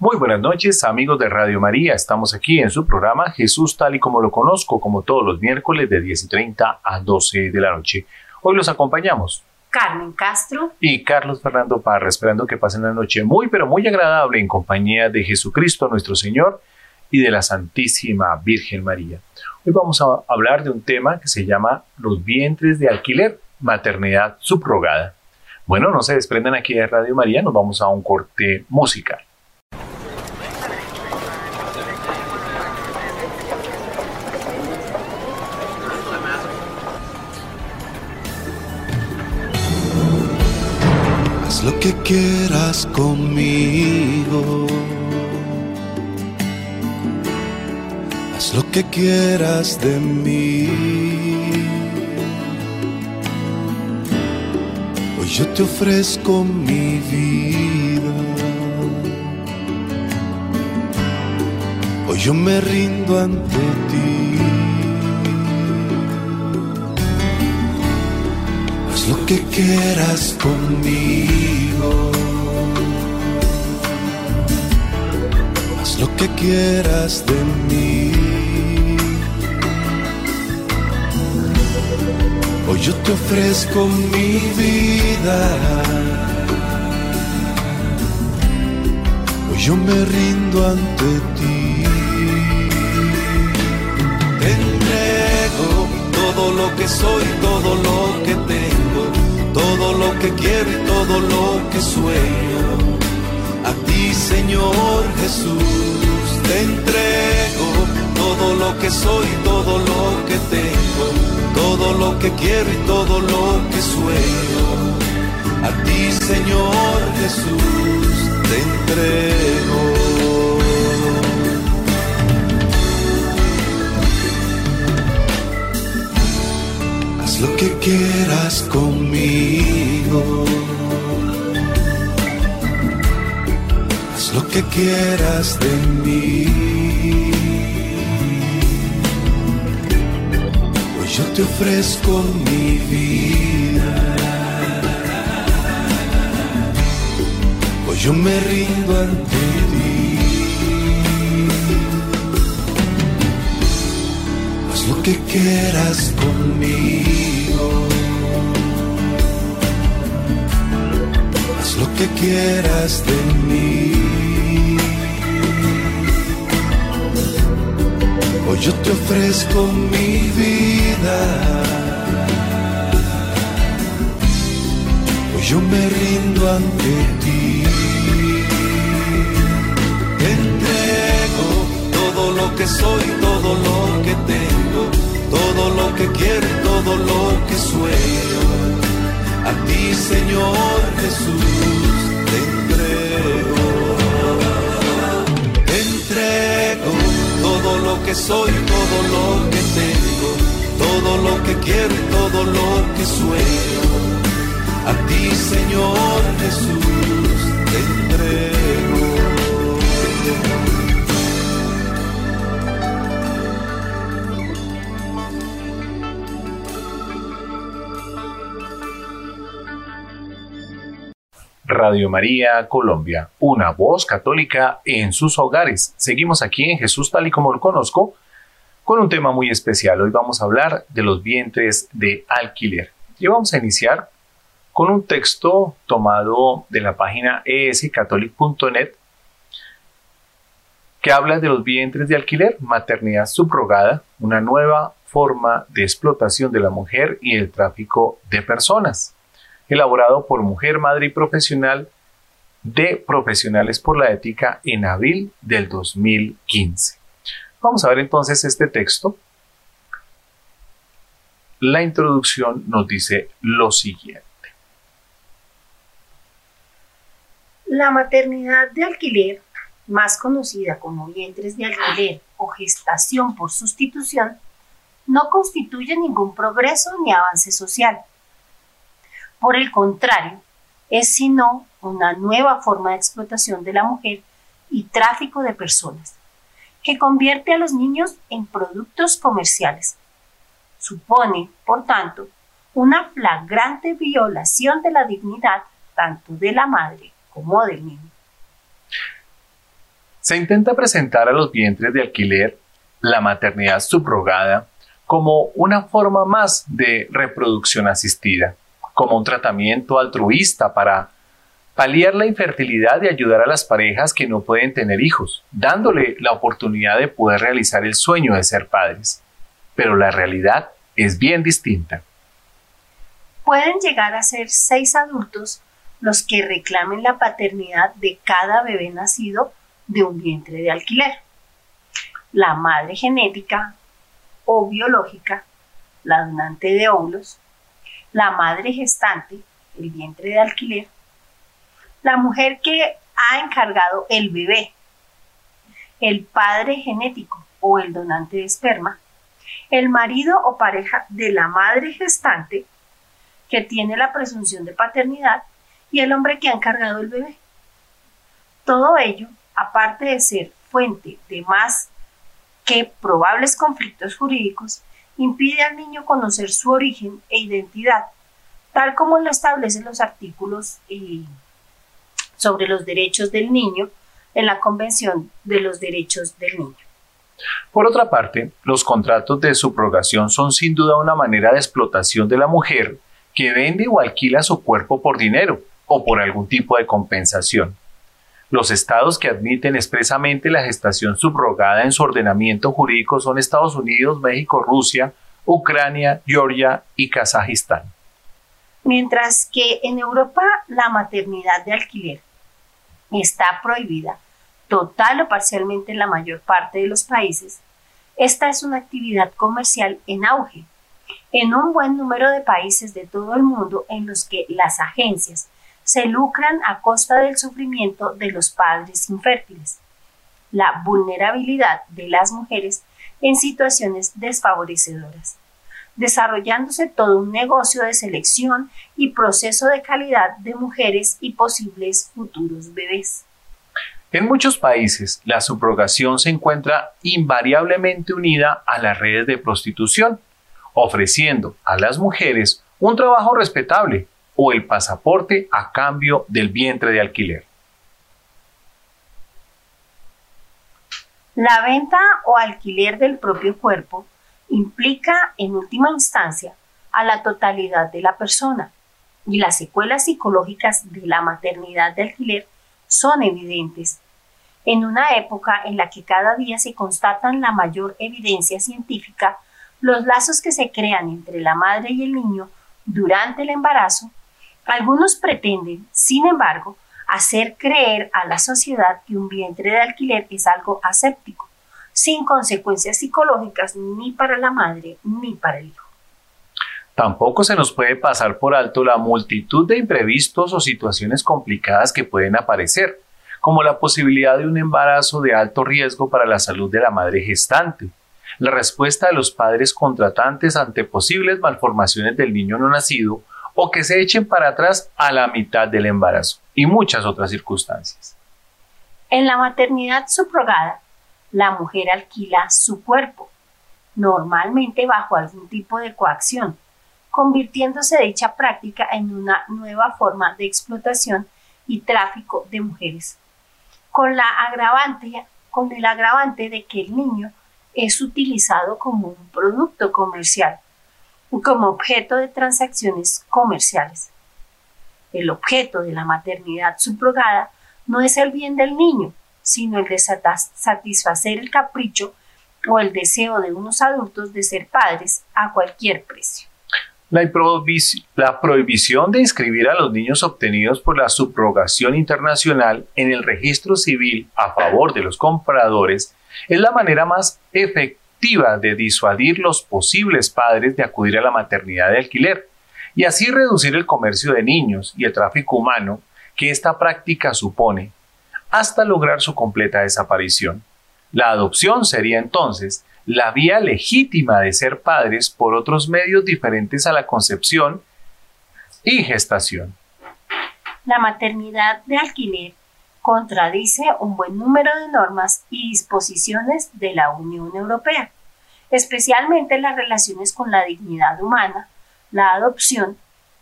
Muy buenas noches, amigos de Radio María. Estamos aquí en su programa Jesús tal y como lo conozco, como todos los miércoles de 10 y 30 a 12 de la noche. Hoy los acompañamos. Carmen Castro y Carlos Fernando Parra, esperando que pasen la noche muy, pero muy agradable en compañía de Jesucristo nuestro Señor y de la Santísima Virgen María. Hoy vamos a hablar de un tema que se llama los vientres de alquiler, maternidad subrogada. Bueno, no se desprendan aquí de Radio María, nos vamos a un corte musical. Quieras conmigo. Haz lo que quieras de mí. Hoy yo te ofrezco mi vida. Hoy yo me rindo ante ti. lo que quieras conmigo. Lo que quieras de mí. Hoy yo te ofrezco mi vida. Hoy yo me rindo ante ti. Te entrego todo lo que soy, todo lo que tengo todo lo que quiero y todo lo que sueño. A ti, Señor Jesús, te entrego todo lo que soy, todo lo que tengo, todo lo que quiero y todo lo que sueño. A ti, Señor Jesús, te entrego. lo que quieras conmigo. Lo que quieras de mí. Hoy yo te ofrezco mi vida. Hoy yo me rindo ante ti. Haz lo que quieras conmigo. lo que quieras de mí. Hoy yo te ofrezco mi vida. Hoy yo me rindo ante ti. Te entrego todo lo que soy, todo lo que tengo, todo lo que quiero todo lo que sueño a ti, Señor Jesús, soy, todo lo que tengo, todo lo que quiero y todo lo que sueño. A ti, Señor Jesús, te entrego. Radio María Colombia, una voz católica en sus hogares. Seguimos aquí en Jesús tal y como lo conozco, con un tema muy especial. Hoy vamos a hablar de los vientres de alquiler. Y vamos a iniciar con un texto tomado de la página escatholic.net que habla de los vientres de alquiler, maternidad subrogada, una nueva forma de explotación de la mujer y el tráfico de personas elaborado por Mujer, Madre y Profesional de Profesionales por la Ética en abril del 2015. Vamos a ver entonces este texto. La introducción nos dice lo siguiente. La maternidad de alquiler, más conocida como vientres de alquiler o gestación por sustitución, no constituye ningún progreso ni avance social por el contrario, es sino una nueva forma de explotación de la mujer y tráfico de personas, que convierte a los niños en productos comerciales. Supone, por tanto, una flagrante violación de la dignidad tanto de la madre como del niño. Se intenta presentar a los vientres de alquiler la maternidad subrogada como una forma más de reproducción asistida, como un tratamiento altruista para paliar la infertilidad y ayudar a las parejas que no pueden tener hijos, dándole la oportunidad de poder realizar el sueño de ser padres. Pero la realidad es bien distinta. Pueden llegar a ser seis adultos los que reclamen la paternidad de cada bebé nacido de un vientre de alquiler. La madre genética o biológica, la donante de óvulos, la madre gestante, el vientre de alquiler, la mujer que ha encargado el bebé, el padre genético o el donante de esperma, el marido o pareja de la madre gestante que tiene la presunción de paternidad y el hombre que ha encargado el bebé. Todo ello, aparte de ser fuente de más que probables conflictos jurídicos, impide al niño conocer su origen e identidad, tal como lo establecen los artículos eh, sobre los derechos del niño en la Convención de los Derechos del Niño. Por otra parte, los contratos de subrogación son sin duda una manera de explotación de la mujer que vende o alquila su cuerpo por dinero o por algún tipo de compensación. Los estados que admiten expresamente la gestación subrogada en su ordenamiento jurídico son Estados Unidos, México, Rusia, Ucrania, Georgia y Kazajistán. Mientras que en Europa la maternidad de alquiler está prohibida total o parcialmente en la mayor parte de los países, esta es una actividad comercial en auge en un buen número de países de todo el mundo en los que las agencias se lucran a costa del sufrimiento de los padres infértiles, la vulnerabilidad de las mujeres en situaciones desfavorecedoras, desarrollándose todo un negocio de selección y proceso de calidad de mujeres y posibles futuros bebés. En muchos países, la subrogación se encuentra invariablemente unida a las redes de prostitución, ofreciendo a las mujeres un trabajo respetable o el pasaporte a cambio del vientre de alquiler. La venta o alquiler del propio cuerpo implica, en última instancia, a la totalidad de la persona, y las secuelas psicológicas de la maternidad de alquiler son evidentes. En una época en la que cada día se constatan la mayor evidencia científica, los lazos que se crean entre la madre y el niño durante el embarazo algunos pretenden, sin embargo, hacer creer a la sociedad que un vientre de alquiler es algo aséptico, sin consecuencias psicológicas ni para la madre ni para el hijo. Tampoco se nos puede pasar por alto la multitud de imprevistos o situaciones complicadas que pueden aparecer, como la posibilidad de un embarazo de alto riesgo para la salud de la madre gestante, la respuesta de los padres contratantes ante posibles malformaciones del niño no nacido o que se echen para atrás a la mitad del embarazo y muchas otras circunstancias. En la maternidad subrogada, la mujer alquila su cuerpo, normalmente bajo algún tipo de coacción, convirtiéndose dicha práctica en una nueva forma de explotación y tráfico de mujeres, con, la agravante, con el agravante de que el niño es utilizado como un producto comercial como objeto de transacciones comerciales. El objeto de la maternidad subrogada no es el bien del niño, sino el de satisfacer el capricho o el deseo de unos adultos de ser padres a cualquier precio. La, prohibición de inscribir a los niños obtenidos por la subrogación internacional en el registro civil a favor de los compradores es la manera más efectiva de disuadir los posibles padres de acudir a la maternidad de alquiler y así reducir el comercio de niños y el tráfico humano que esta práctica supone, hasta lograr su completa desaparición. La adopción sería entonces la vía legítima de ser padres por otros medios diferentes a la concepción y gestación. La maternidad de alquiler contradice un buen número de normas y disposiciones de la Unión Europea, especialmente las relaciones con la dignidad humana, la adopción,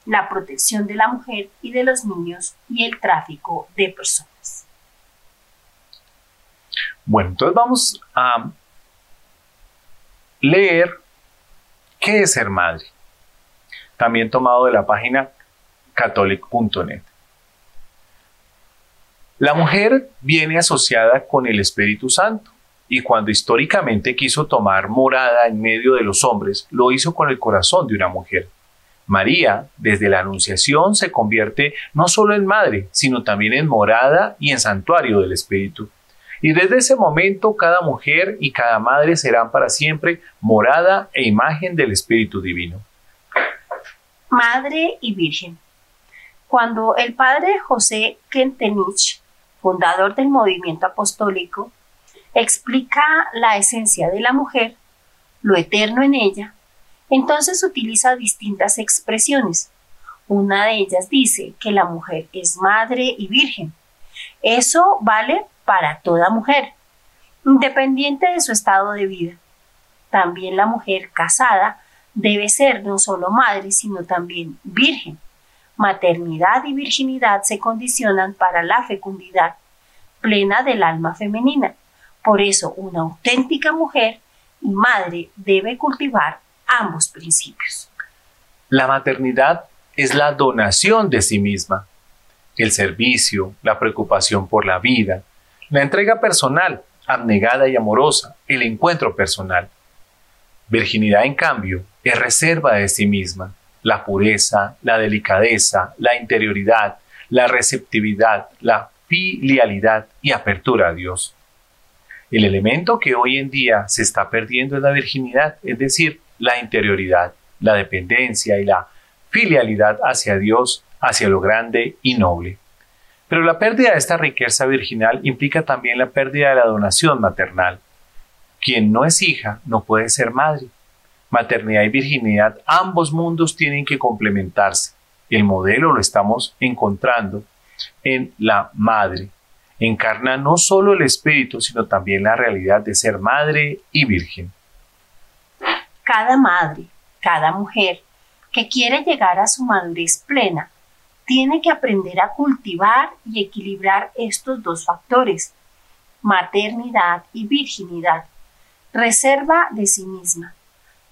la protección de la mujer y de los niños y el tráfico de personas. Bueno, entonces vamos a leer qué es ser madre. También tomado de la página catholic.net. La mujer viene asociada con el Espíritu Santo y cuando históricamente quiso tomar morada en medio de los hombres, lo hizo con el corazón de una mujer. María, desde la Anunciación, se convierte no solo en madre, sino también en morada y en santuario del Espíritu. Y desde ese momento cada mujer y cada madre serán para siempre morada e imagen del Espíritu Divino. Madre y Virgen. Cuando el padre José Kentenich, fundador del movimiento apostólico, explica la esencia de la mujer, lo eterno en ella, entonces utiliza distintas expresiones. Una de ellas dice que la mujer es madre y virgen. Eso vale para toda mujer, independiente de su estado de vida. También la mujer casada debe ser no solo madre, sino también virgen. Maternidad y virginidad se condicionan para la fecundidad plena del alma femenina por eso, una auténtica mujer y madre debe cultivar ambos principios. La maternidad es la donación de sí misma, el servicio, la preocupación por la vida, la entrega personal, abnegada y amorosa, el encuentro personal. Virginidad, en cambio, es reserva de sí misma, la pureza, la delicadeza, la interioridad, la receptividad, la filialidad y apertura a Dios. El elemento que hoy en día se está perdiendo es la virginidad, es decir, la interioridad, la dependencia y la filialidad hacia Dios, hacia lo grande y noble. Pero la pérdida de esta riqueza virginal implica también la pérdida de la donación maternal. Quien no es hija no puede ser madre. Maternidad y virginidad, ambos mundos tienen que complementarse. El modelo lo estamos encontrando en la madre, encarna no solo el espíritu, sino también la realidad de ser madre y virgen. Cada madre, cada mujer que quiere llegar a su madurez plena, tiene que aprender a cultivar y equilibrar estos dos factores, maternidad y virginidad, reserva de sí misma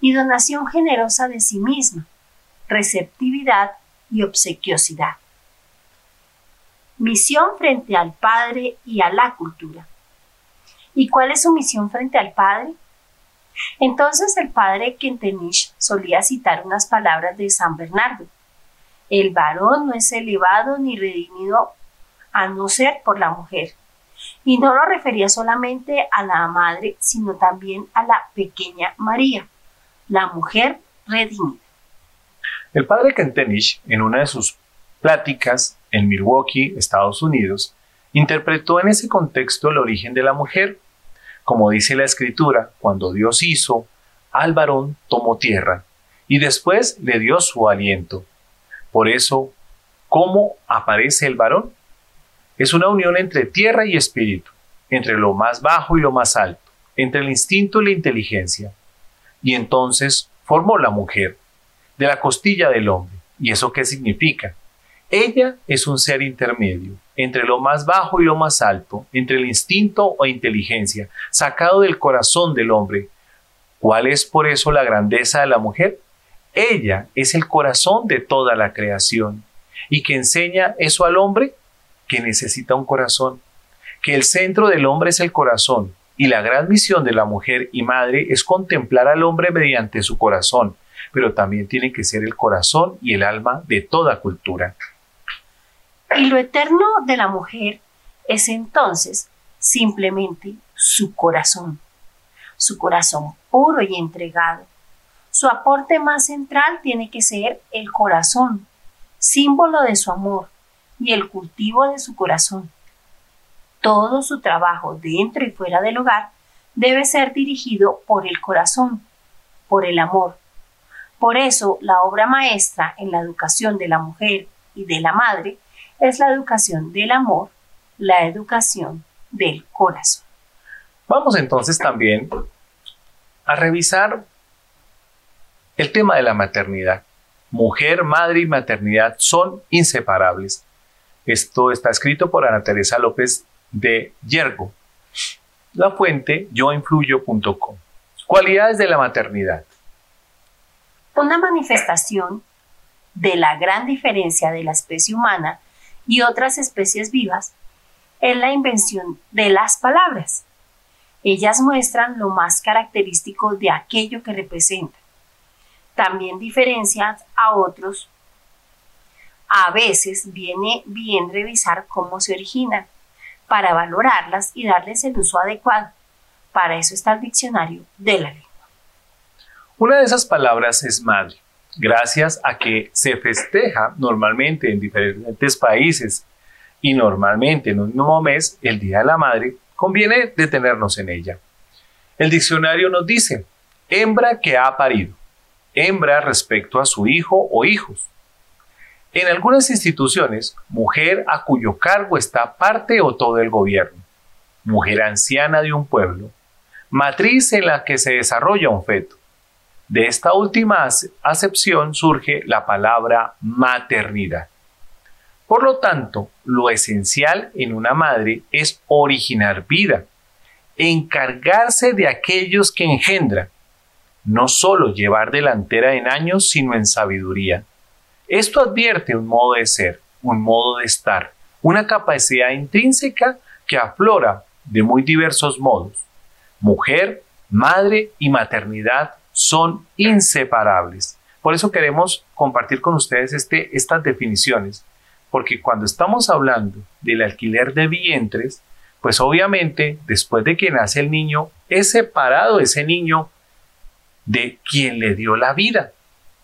y donación generosa de sí misma, receptividad y obsequiosidad misión frente al Padre y a la cultura. ¿Y cuál es su misión frente al Padre? Entonces el padre Kentenich solía citar unas palabras de San Bernardo. El varón no es elevado ni redimido a no ser por la mujer. Y no lo refería solamente a la madre, sino también a la pequeña María, la mujer redimida. El padre Kentenich, en una de sus pláticas en Milwaukee, Estados Unidos, interpretó en ese contexto el origen de la mujer. Como dice la escritura, cuando Dios hizo, al varón tomó tierra y después le dio su aliento. Por eso, ¿cómo aparece el varón? Es una unión entre tierra y espíritu, entre lo más bajo y lo más alto, entre el instinto y la inteligencia. Y entonces formó la mujer, de la costilla del hombre. ¿Y eso qué significa? Ella es un ser intermedio, entre lo más bajo y lo más alto, entre el instinto o inteligencia, sacado del corazón del hombre. ¿Cuál es por eso la grandeza de la mujer? Ella es el corazón de toda la creación. ¿Y que enseña eso al hombre? Que necesita un corazón. Que el centro del hombre es el corazón. Y la gran misión de la mujer y madre es contemplar al hombre mediante su corazón, pero también tiene que ser el corazón y el alma de toda cultura. Y lo eterno de la mujer es entonces simplemente su corazón, su corazón puro y entregado. Su aporte más central tiene que ser el corazón, símbolo de su amor y el cultivo de su corazón. Todo su trabajo dentro y fuera del hogar debe ser dirigido por el corazón, por el amor. Por eso la obra maestra en la educación de la mujer y de la madre es la educación del amor, la educación del corazón. Vamos entonces también a revisar el tema de la maternidad. Mujer, madre y maternidad son inseparables. Esto está escrito por Ana Teresa López de Yergo. La fuente yoinfluyo.com. Cualidades de la maternidad. Una manifestación de la gran diferencia de la especie humana y otras especies vivas es la invención de las palabras. Ellas muestran lo más característico de aquello que representan. También diferencian a otros. A veces viene bien revisar cómo se originan para valorarlas y darles el uso adecuado. Para eso está el diccionario de la lengua. Una de esas palabras es madre, gracias a que se festeja normalmente en diferentes países y normalmente en un mismo mes, el Día de la Madre, conviene detenernos en ella. El diccionario nos dice, hembra que ha parido, hembra respecto a su hijo o hijos. En algunas instituciones, mujer a cuyo cargo está parte o todo el gobierno, mujer anciana de un pueblo, matriz en la que se desarrolla un feto. De esta última acepción surge la palabra maternidad. Por lo tanto, lo esencial en una madre es originar vida, encargarse de aquellos que engendran, no solo llevar delantera en años, sino en sabiduría. Esto advierte un modo de ser, un modo de estar, una capacidad intrínseca que aflora de muy diversos modos. Mujer, madre y maternidad son inseparables. Por eso queremos compartir con ustedes este, estas definiciones porque cuando estamos hablando del alquiler de vientres, pues obviamente después de que nace el niño, es separado ese niño de quien le dio la vida,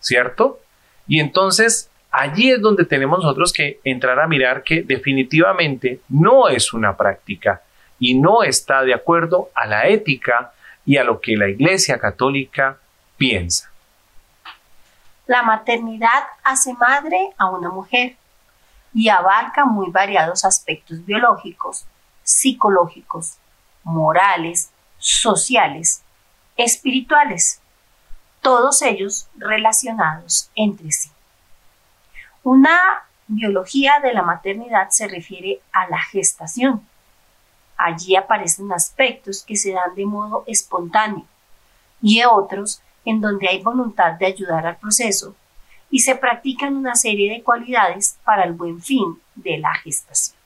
¿cierto? Y entonces allí es donde tenemos nosotros que entrar a mirar que definitivamente no es una práctica y no está de acuerdo a la ética y a lo que la Iglesia Católica piensa. La maternidad hace madre a una mujer y abarca muy variados aspectos biológicos, psicológicos, morales, sociales, espirituales, todos ellos relacionados entre sí. Una biología de la maternidad se refiere a la gestación. Allí aparecen aspectos que se dan de modo espontáneo y otros en donde hay voluntad de ayudar al proceso y se practican una serie de cualidades para el buen fin de la gestación.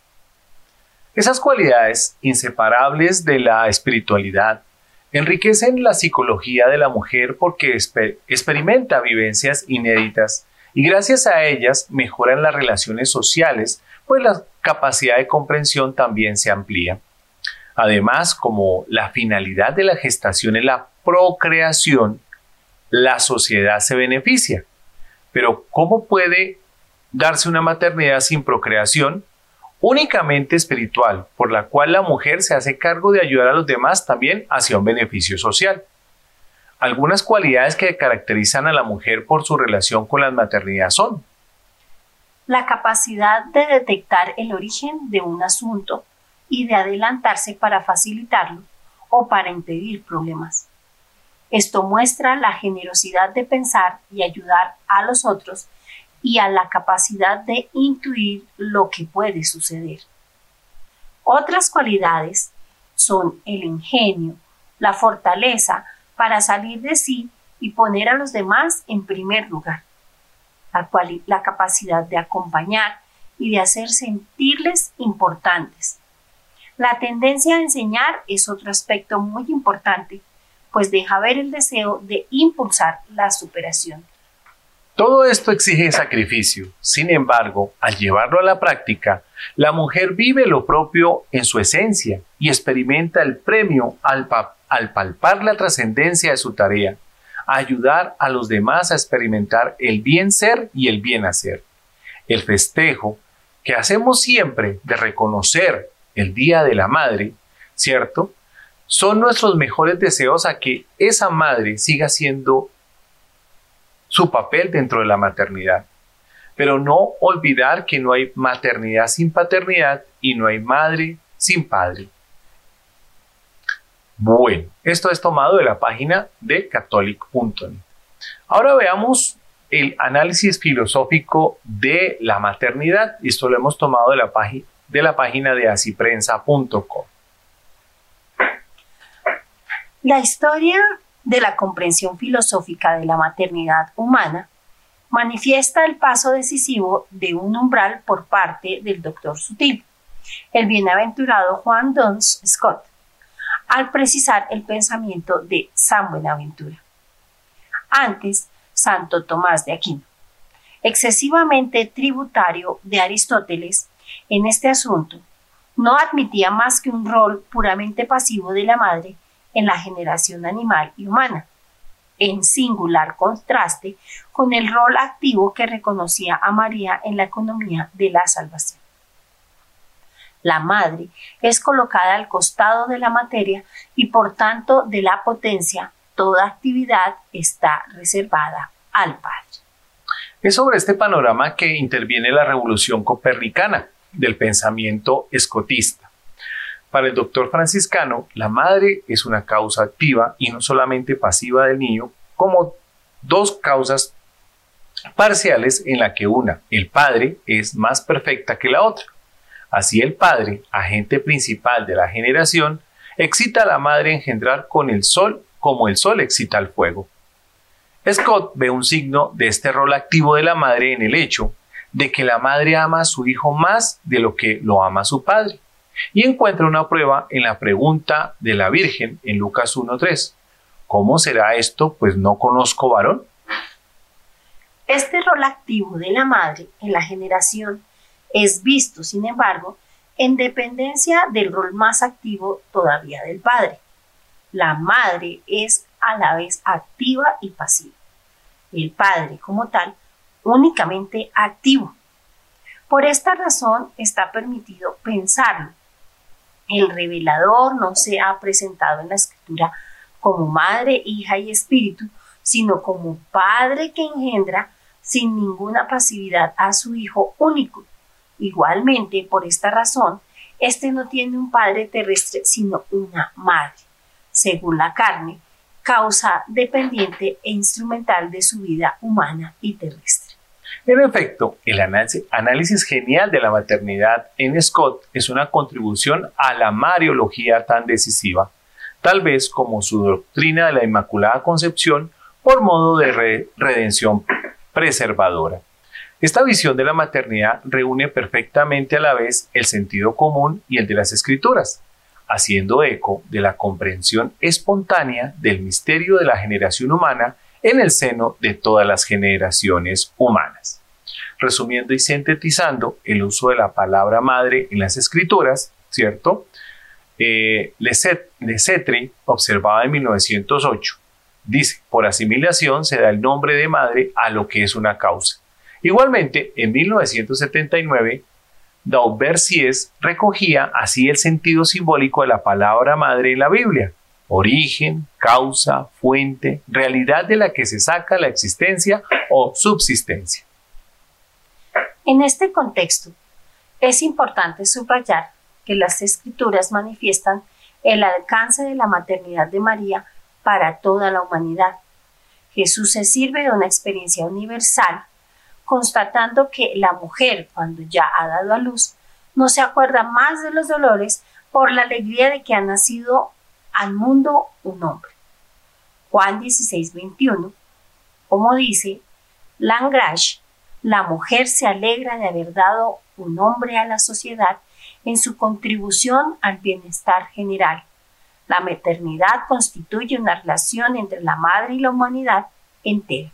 Esas cualidades, inseparables de la espiritualidad, enriquecen la psicología de la mujer porque experimenta vivencias inéditas y gracias a ellas mejoran las relaciones sociales, pues la capacidad de comprensión también se amplía. Además, como la finalidad de la gestación es la procreación, la sociedad se beneficia pero ¿cómo puede darse una maternidad sin procreación? Únicamente espiritual, por la cual la mujer se hace cargo de ayudar a los demás también hacia un beneficio social. Algunas cualidades que caracterizan a la mujer por su relación con la maternidad son la capacidad de detectar el origen de un asunto y de adelantarse para facilitarlo o para impedir problemas. Esto muestra la generosidad de pensar y ayudar a los otros y a la capacidad de intuir lo que puede suceder. Otras cualidades son el ingenio, la fortaleza para salir de sí y poner a los demás en primer lugar, la, capacidad de acompañar y de hacer sentirles importantes. La tendencia a enseñar es otro aspecto muy importante pues deja ver el deseo de impulsar la superación. Todo esto exige sacrificio. Sin embargo, al llevarlo a la práctica, la mujer vive lo propio en su esencia y experimenta el premio al, al palpar la trascendencia de su tarea, ayudar a los demás a experimentar el bien ser y el bien hacer. El festejo que hacemos siempre de reconocer el Día de la Madre, ¿cierto? son nuestros mejores deseos a que esa madre siga siendo su papel dentro de la maternidad. Pero no olvidar que no hay maternidad sin paternidad y no hay madre sin padre. Bueno, esto es tomado de la página de catholic.net. Ahora veamos el análisis filosófico de la maternidad. Esto lo hemos tomado de la, de la página de asiprensa.com. La historia de la comprensión filosófica de la maternidad humana manifiesta el paso decisivo de un umbral por parte del doctor Sutil, el bienaventurado Juan Duns Scott, al precisar el pensamiento de San Buenaventura. Antes, Santo Tomás de Aquino, excesivamente tributario de Aristóteles en este asunto, no admitía más que un rol puramente pasivo de la madre en la generación animal y humana, en singular contraste con el rol activo que reconocía a María en la economía de la salvación. La madre es colocada al costado de la materia y por tanto de la potencia, toda actividad está reservada al Padre. Es sobre este panorama que interviene la revolución copernicana del pensamiento escotista. Para el doctor franciscano, la madre es una causa activa y no solamente pasiva del niño, como dos causas parciales en la que una, el padre, es más perfecta que la otra. Así el padre, agente principal de la generación, excita a la madre a engendrar con el sol como el sol excita al fuego. Scott ve un signo de este rol activo de la madre en el hecho de que la madre ama a su hijo más de lo que lo ama su padre, y encuentra una prueba en la pregunta de la Virgen en Lucas 1.3. ¿Cómo será esto? Pues no conozco varón. Este rol activo de la madre en la generación es visto, sin embargo, en dependencia del rol más activo todavía del padre. La madre es a la vez activa y pasiva. El padre, como tal, únicamente activo. Por esta razón está permitido pensarlo. El revelador no se ha presentado en la escritura como madre, hija y espíritu, sino como padre que engendra sin ninguna pasividad a su hijo único. Igualmente, por esta razón, éste no tiene un padre terrestre, sino una madre, según la carne, causa dependiente e instrumental de su vida humana y terrestre. En efecto, el análisis genial de la maternidad en Scott es una contribución a la mariología tan decisiva, tal vez como su doctrina de la Inmaculada Concepción por modo de redención preservadora. Esta visión de la maternidad reúne perfectamente a la vez el sentido común y el de las escrituras, haciendo eco de la comprensión espontánea del misterio de la generación humana en el seno de todas las generaciones humanas. Resumiendo y sintetizando el uso de la palabra madre en las escrituras, ¿cierto? Eh, Lesetri observaba en 1908, dice, por asimilación se da el nombre de madre a lo que es una causa. Igualmente, en 1979, Daubercies recogía así el sentido simbólico de la palabra madre en la Biblia, origen, causa, fuente, realidad de la que se saca la existencia o subsistencia. En este contexto, es importante subrayar que las escrituras manifiestan el alcance de la maternidad de María para toda la humanidad. Jesús se sirve de una experiencia universal constatando que la mujer, cuando ya ha dado a luz, no se acuerda más de los dolores por la alegría de que ha nacido al mundo un hombre. Juan 16, 21, como dice Langrage, la mujer se alegra de haber dado un hombre a la sociedad en su contribución al bienestar general. La maternidad constituye una relación entre la madre y la humanidad entera.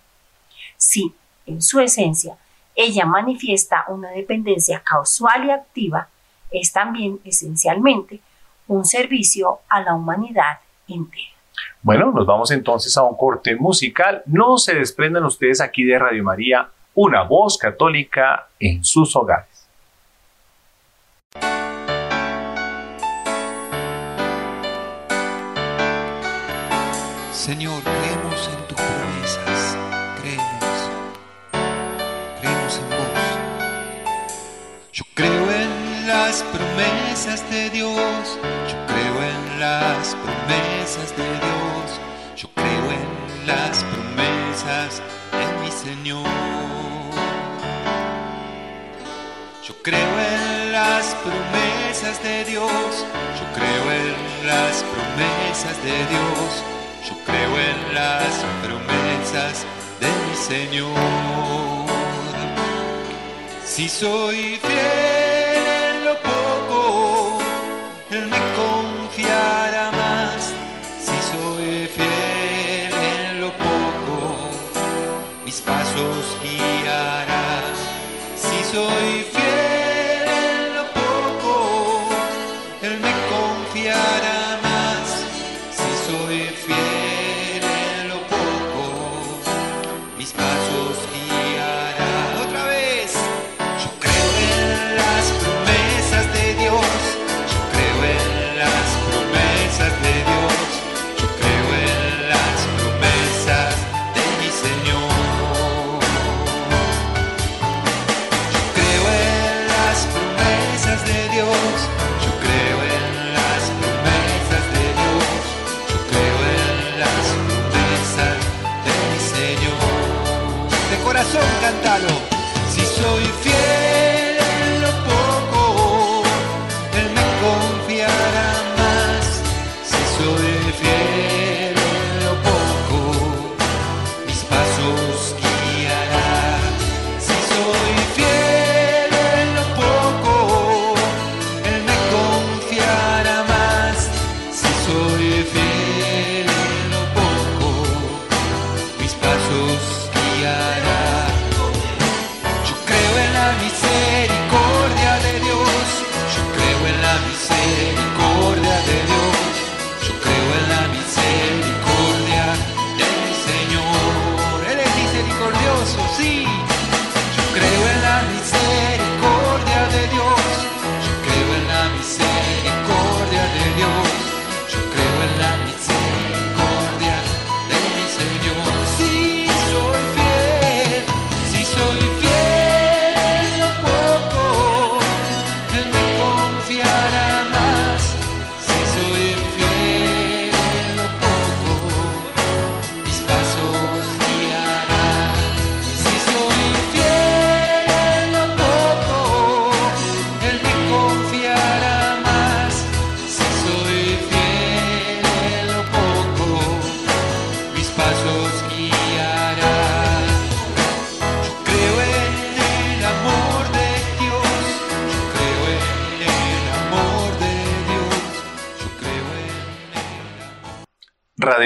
Sí, en su esencia, ella manifiesta una dependencia causal y activa, es también esencialmente un servicio a la humanidad entera. Bueno, nos vamos entonces a un corte musical. No se desprendan ustedes aquí de Radio María, una voz católica en sus hogares. Señor, creemos en las promesas de Dios, yo creo en las promesas de Dios, yo creo en las promesas de mi Señor. Yo creo en las promesas de Dios, yo creo en las promesas de Dios, yo creo en las promesas de mi Señor. Si soy fiel Él me confiará más. Si soy fiel en lo poco, mis pasos guiará. Si soy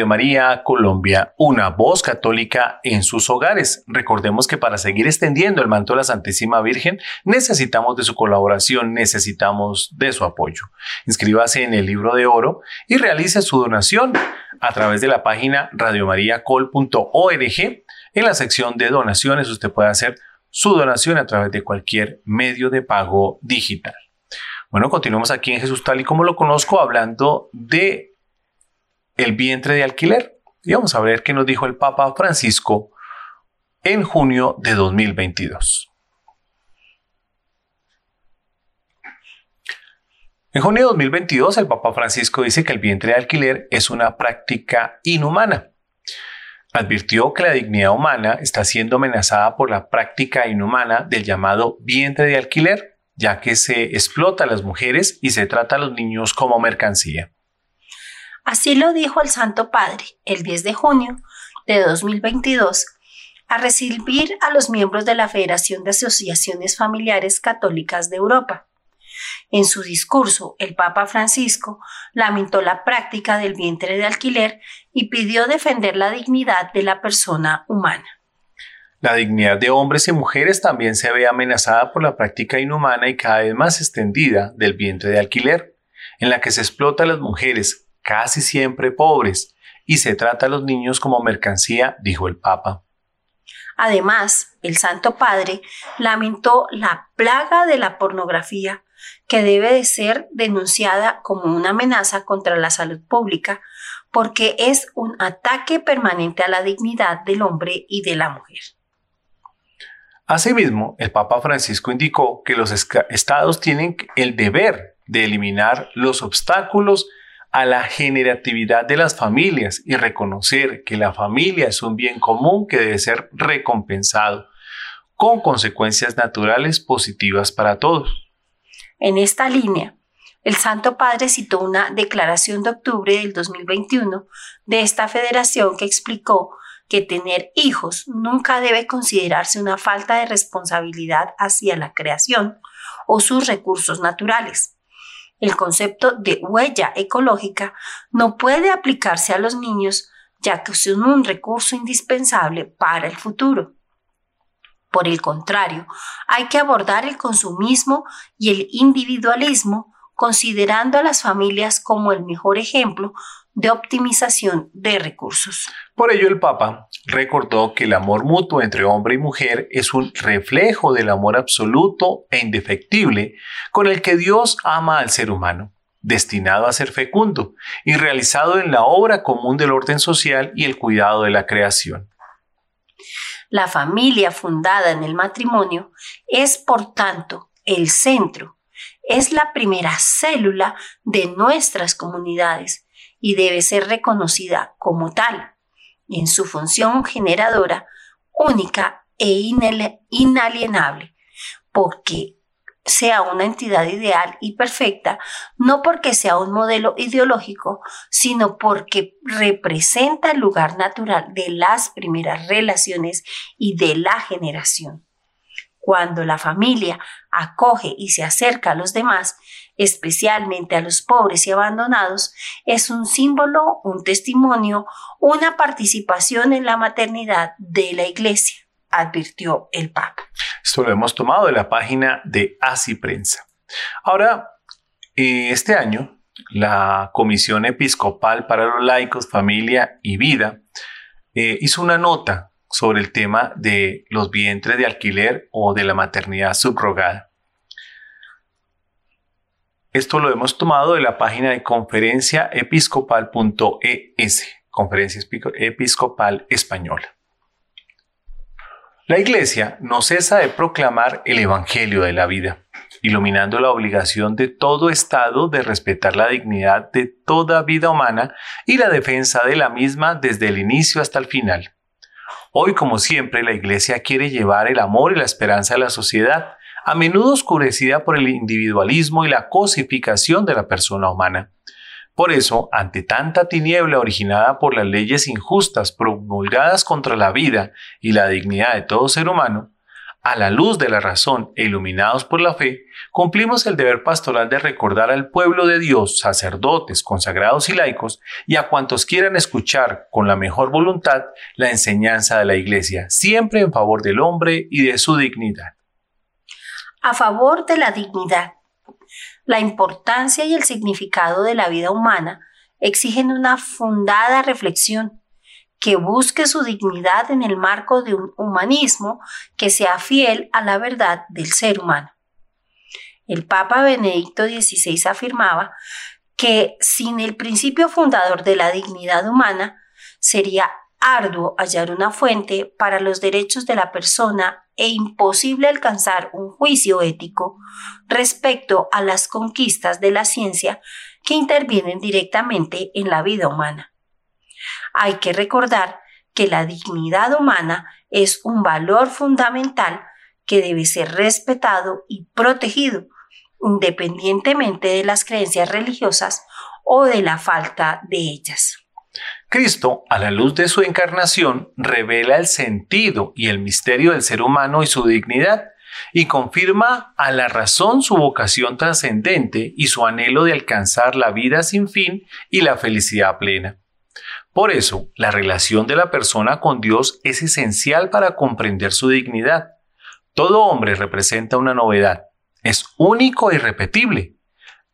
Radio María Colombia, una voz católica en sus hogares. Recordemos que para seguir extendiendo el manto de la Santísima Virgen necesitamos de su colaboración, necesitamos de su apoyo. Inscríbase en el libro de oro y realice su donación a través de la página radiomariacol.org. En la sección de donaciones usted puede hacer su donación a través de cualquier medio de pago digital. Bueno, continuamos aquí en Jesús tal y como lo conozco hablando de el vientre de alquiler. Y vamos a ver qué nos dijo el Papa Francisco en junio de 2022. En junio de 2022, el Papa Francisco dice que el vientre de alquiler es una práctica inhumana. Advirtió que la dignidad humana está siendo amenazada por la práctica inhumana del llamado vientre de alquiler, ya que se explota a las mujeres y se trata a los niños como mercancía. Así lo dijo el Santo Padre el 10 de junio de 2022 a recibir a los miembros de la Federación de Asociaciones Familiares Católicas de Europa. En su discurso, el Papa Francisco lamentó la práctica del vientre de alquiler y pidió defender la dignidad de la persona humana. La dignidad de hombres y mujeres también se ve amenazada por la práctica inhumana y cada vez más extendida del vientre de alquiler, en la que se explota a las mujeres, casi siempre pobres, y se trata a los niños como mercancía, dijo el Papa. Además, el Santo Padre lamentó la plaga de la pornografía que debe de ser denunciada como una amenaza contra la salud pública porque es un ataque permanente a la dignidad del hombre y de la mujer. Asimismo, el Papa Francisco indicó que los estados tienen el deber de eliminar los obstáculos a la generatividad de las familias y reconocer que la familia es un bien común que debe ser recompensado con consecuencias naturales positivas para todos. En esta línea, El Santo Padre citó una declaración de octubre del 2021 de esta federación que explicó que tener hijos nunca debe considerarse una falta de responsabilidad hacia la creación o sus recursos naturales. El concepto de huella ecológica no puede aplicarse a los niños ya que son un recurso indispensable para el futuro. Por el contrario, hay que abordar el consumismo y el individualismo considerando a las familias como el mejor ejemplo de optimización de recursos. Por ello el Papa recordó que el amor mutuo entre hombre y mujer es un reflejo del amor absoluto e indefectible con el que Dios ama al ser humano, destinado a ser fecundo y realizado en la obra común del orden social y el cuidado de la creación. La familia fundada en el matrimonio es, por tanto, el centro, es la primera célula de nuestras comunidades y debe ser reconocida como tal, en su función generadora única e inalienable, porque sea una entidad ideal y perfecta, no porque sea un modelo ideológico, sino porque representa el lugar natural de las primeras relaciones y de la generación. Cuando la familia acoge y se acerca a los demás, especialmente a los pobres y abandonados, es un símbolo, un testimonio, una participación en la maternidad de la Iglesia advirtió el Papa. Esto lo hemos tomado de la página de Así Prensa. Ahora, eh, este año, la Comisión Episcopal para los Laicos, Familia y Vida eh, hizo una nota sobre el tema de los vientres de alquiler o de la maternidad subrogada. Esto lo hemos tomado de la página de conferenciaepiscopal.es, Conferencia Episcopal Española. La Iglesia no cesa de proclamar el Evangelio de la vida, iluminando la obligación de todo Estado de respetar la dignidad de toda vida humana y la defensa de la misma desde el inicio hasta el final. Hoy, como siempre, la Iglesia quiere llevar el amor y la esperanza a la sociedad, a menudo oscurecida por el individualismo y la cosificación de la persona humana. Por eso, ante tanta tiniebla originada por las leyes injustas promulgadas contra la vida y la dignidad de todo ser humano, a la luz de la razón e iluminados por la fe, cumplimos el deber pastoral de recordar al pueblo de Dios, sacerdotes, consagrados y laicos, y a cuantos quieran escuchar con la mejor voluntad la enseñanza de la Iglesia, siempre en favor del hombre y de su dignidad. A favor de la dignidad la importancia y el significado de la vida humana exigen una fundada reflexión que busque su dignidad en el marco de un humanismo que sea fiel a la verdad del ser humano. El Papa Benedicto XVI afirmaba que sin el principio fundador de la dignidad humana sería arduo hallar una fuente para los derechos de la persona e imposible alcanzar un juicio ético respecto a las conquistas de la ciencia que intervienen directamente en la vida humana. Hay que recordar que la dignidad humana es un valor fundamental que debe ser respetado y protegido, independientemente de las creencias religiosas o de la falta de ellas. Cristo, a la luz de su encarnación, revela el sentido y el misterio del ser humano y su dignidad, y confirma a la razón su vocación trascendente y su anhelo de alcanzar la vida sin fin y la felicidad plena. Por eso, la relación de la persona con Dios es esencial para comprender su dignidad. Todo hombre representa una novedad, es único e irrepetible,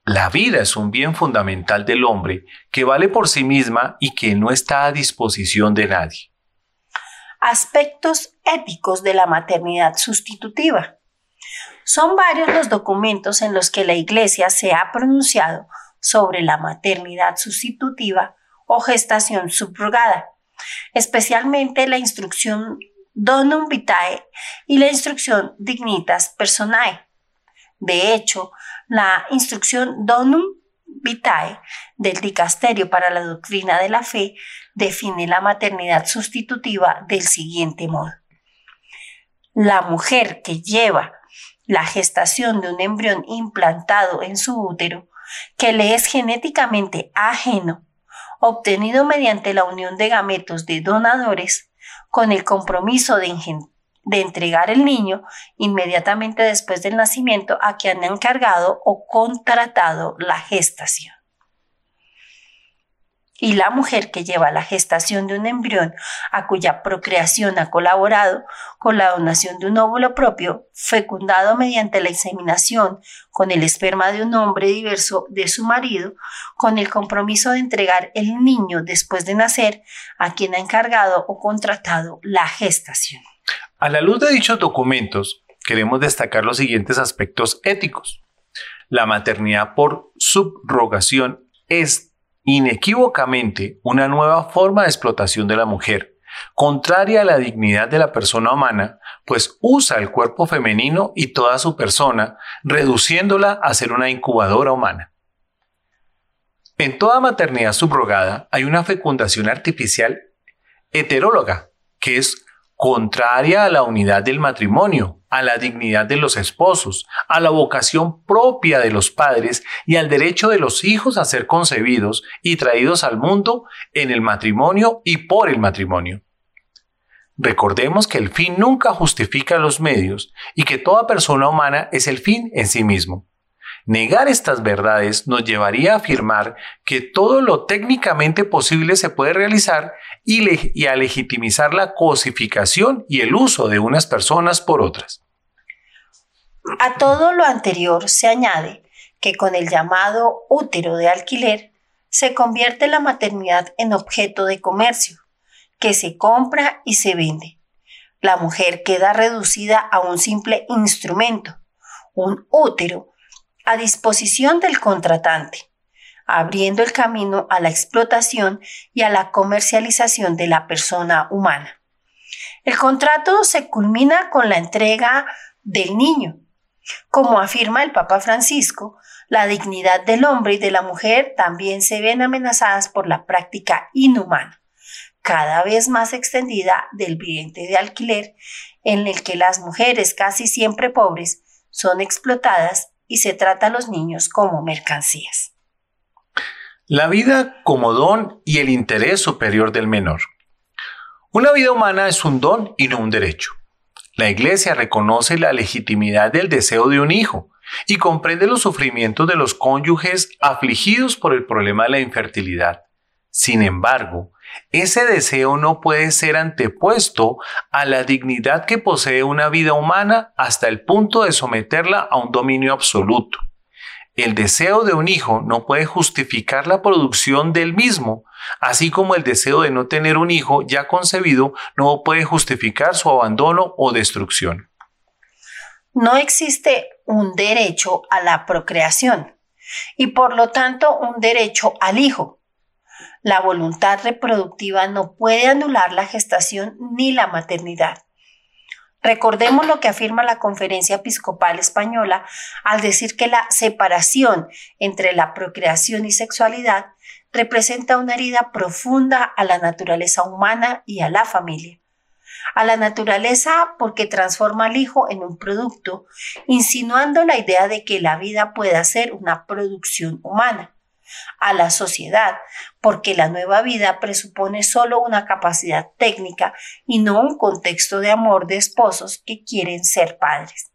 la vida es un bien fundamental del hombre que vale por sí misma y que no está a disposición de nadie. Aspectos éticos de la maternidad sustitutiva. Son varios los documentos en los que la Iglesia se ha pronunciado sobre la maternidad sustitutiva o gestación subrogada, especialmente la instrucción Donum Vitae y la instrucción Dignitas Personae. De hecho, la instrucción Donum Vitae del Dicasterio para la Doctrina de la Fe define la maternidad sustitutiva del siguiente modo. La mujer que lleva la gestación de un embrión implantado en su útero que le es genéticamente ajeno, obtenido mediante la unión de gametos de donadores, con el compromiso de, de entregar el niño inmediatamente después del nacimiento a quien han encargado o contratado la gestación y la mujer que lleva la gestación de un embrión a cuya procreación ha colaborado con la donación de un óvulo propio fecundado mediante la inseminación con el esperma de un hombre diverso de su marido, con el compromiso de entregar el niño después de nacer a quien ha encargado o contratado la gestación. A la luz de dichos documentos, queremos destacar los siguientes aspectos éticos. La maternidad por subrogación es inequívocamente una nueva forma de explotación de la mujer, contraria a la dignidad de la persona humana, pues usa el cuerpo femenino y toda su persona, reduciéndola a ser una incubadora humana. En toda maternidad subrogada hay una fecundación artificial heteróloga, que es contraria a la unidad del matrimonio, a la dignidad de los esposos, a la vocación propia de los padres y al derecho de los hijos a ser concebidos y traídos al mundo en el matrimonio y por el matrimonio. Recordemos que el fin nunca justifica los medios y que toda persona humana es el fin en sí mismo. Negar estas verdades nos llevaría a afirmar que todo lo técnicamente posible se puede realizar y, a legitimizar la cosificación y el uso de unas personas por otras. A todo lo anterior se añade que con el llamado útero de alquiler se convierte la maternidad en objeto de comercio, que se compra y se vende. La mujer queda reducida a un simple instrumento, un útero a disposición del contratante, abriendo el camino a la explotación y a la comercialización de la persona humana. El contrato se culmina con la entrega del niño. Como afirma el Papa Francisco, la dignidad del hombre y de la mujer también se ven amenazadas por la práctica inhumana, cada vez más extendida del vientre de alquiler, en el que las mujeres casi siempre pobres son explotadas y se trata a los niños como mercancías. La vida como don y el interés superior del menor. Una vida humana es un don y no un derecho. La Iglesia reconoce la legitimidad del deseo de un hijo y comprende los sufrimientos de los cónyuges afligidos por el problema de la infertilidad. Sin embargo, ese deseo no puede ser antepuesto a la dignidad que posee una vida humana hasta el punto de someterla a un dominio absoluto. El deseo de un hijo no puede justificar la producción del mismo, así como el deseo de no tener un hijo ya concebido no puede justificar su abandono o destrucción. No existe un derecho a la procreación y por lo tanto un derecho al hijo la voluntad reproductiva no puede anular la gestación ni la maternidad. Recordemos lo que afirma la Conferencia Episcopal Española al decir que la separación entre la procreación y sexualidad representa una herida profunda a la naturaleza humana y a la familia. A la naturaleza porque transforma al hijo en un producto, insinuando la idea de que la vida pueda ser una producción humana a la sociedad, porque la nueva vida presupone solo una capacidad técnica y no un contexto de amor de esposos que quieren ser padres.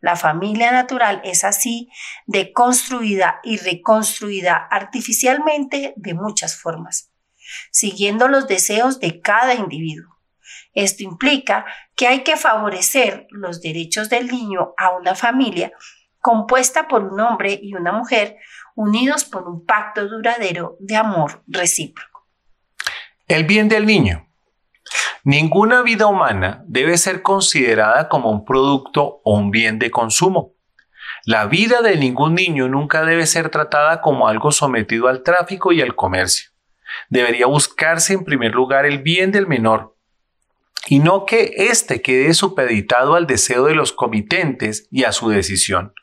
La familia natural es así deconstruida y reconstruida artificialmente de muchas formas, siguiendo los deseos de cada individuo. Esto implica que hay que favorecer los derechos del niño a una familia compuesta por un hombre y una mujer unidos por un pacto duradero de amor recíproco. El bien del niño. Ninguna vida humana debe ser considerada como un producto o un bien de consumo. La vida de ningún niño nunca debe ser tratada como algo sometido al tráfico y al comercio. Debería buscarse en primer lugar el bien del menor, y no que éste quede supeditado al deseo de los comitentes y a su decisión.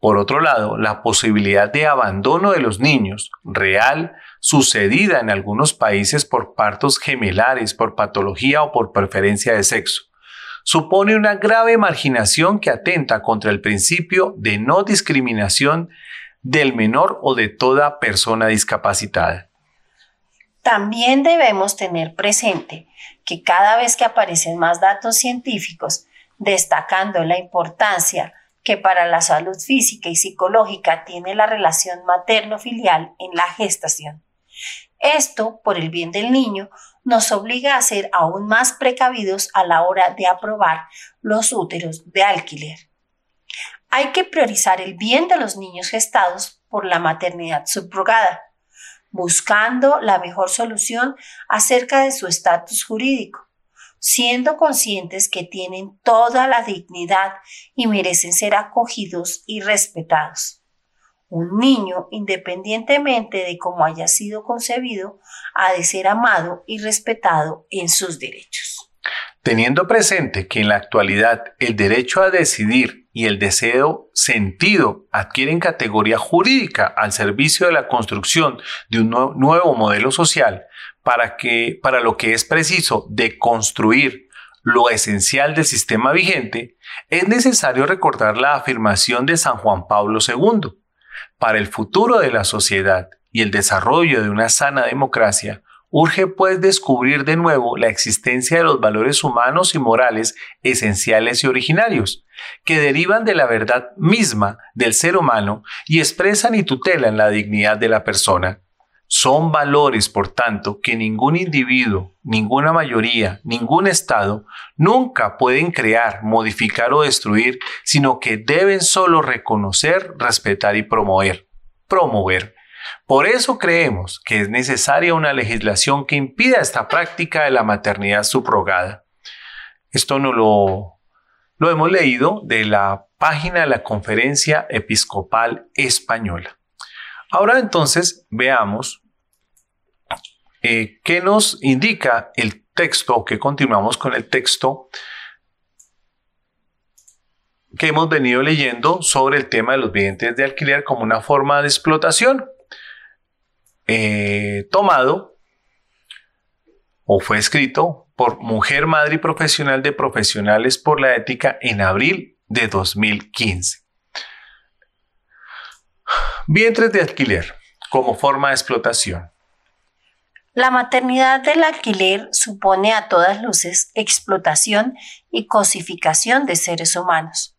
Por otro lado, la posibilidad de abandono de los niños, real, sucedida en algunos países por partos gemelares, por patología o por preferencia de sexo, supone una grave marginación que atenta contra el principio de no discriminación del menor o de toda persona discapacitada. También debemos tener presente que cada vez que aparecen más datos científicos destacando la importancia que para la salud física y psicológica tiene la relación materno-filial en la gestación. Esto, por el bien del niño, nos obliga a ser aún más precavidos a la hora de aprobar los úteros de alquiler. Hay que priorizar el bien de los niños gestados por la maternidad subrogada, buscando la mejor solución acerca de su estatus jurídico, siendo conscientes que tienen toda la dignidad y merecen ser acogidos y respetados. Un niño, independientemente de cómo haya sido concebido, ha de ser amado y respetado en sus derechos. Teniendo presente que en la actualidad el derecho a decidir y el deseo sentido adquieren categoría jurídica al servicio de la construcción de un nuevo modelo social, para, que, para lo que es preciso de construir lo esencial del sistema vigente, es necesario recordar la afirmación de San Juan Pablo II para el futuro de la sociedad y el desarrollo de una sana democracia, urge pues descubrir de nuevo la existencia de los valores humanos y morales esenciales y originarios, que derivan de la verdad misma del ser humano y expresan y tutelan la dignidad de la persona. Son valores, por tanto, que ningún individuo, ninguna mayoría, ningún Estado nunca pueden crear, modificar o destruir, sino que deben solo reconocer, respetar y promover. Promover. Por eso creemos que es necesaria una legislación que impida esta práctica de la maternidad subrogada. Esto no lo, lo hemos leído de la página de la Conferencia Episcopal Española. Ahora entonces veamos eh, qué nos indica el texto, que continuamos con el texto que hemos venido leyendo sobre el tema de los bienes de alquiler como una forma de explotación, eh, tomado o fue escrito por Mujer Madre y Profesional de Profesionales por la Ética en abril de 2015. Vientres de alquiler como forma de explotación. La maternidad del alquiler supone a todas luces explotación y cosificación de seres humanos.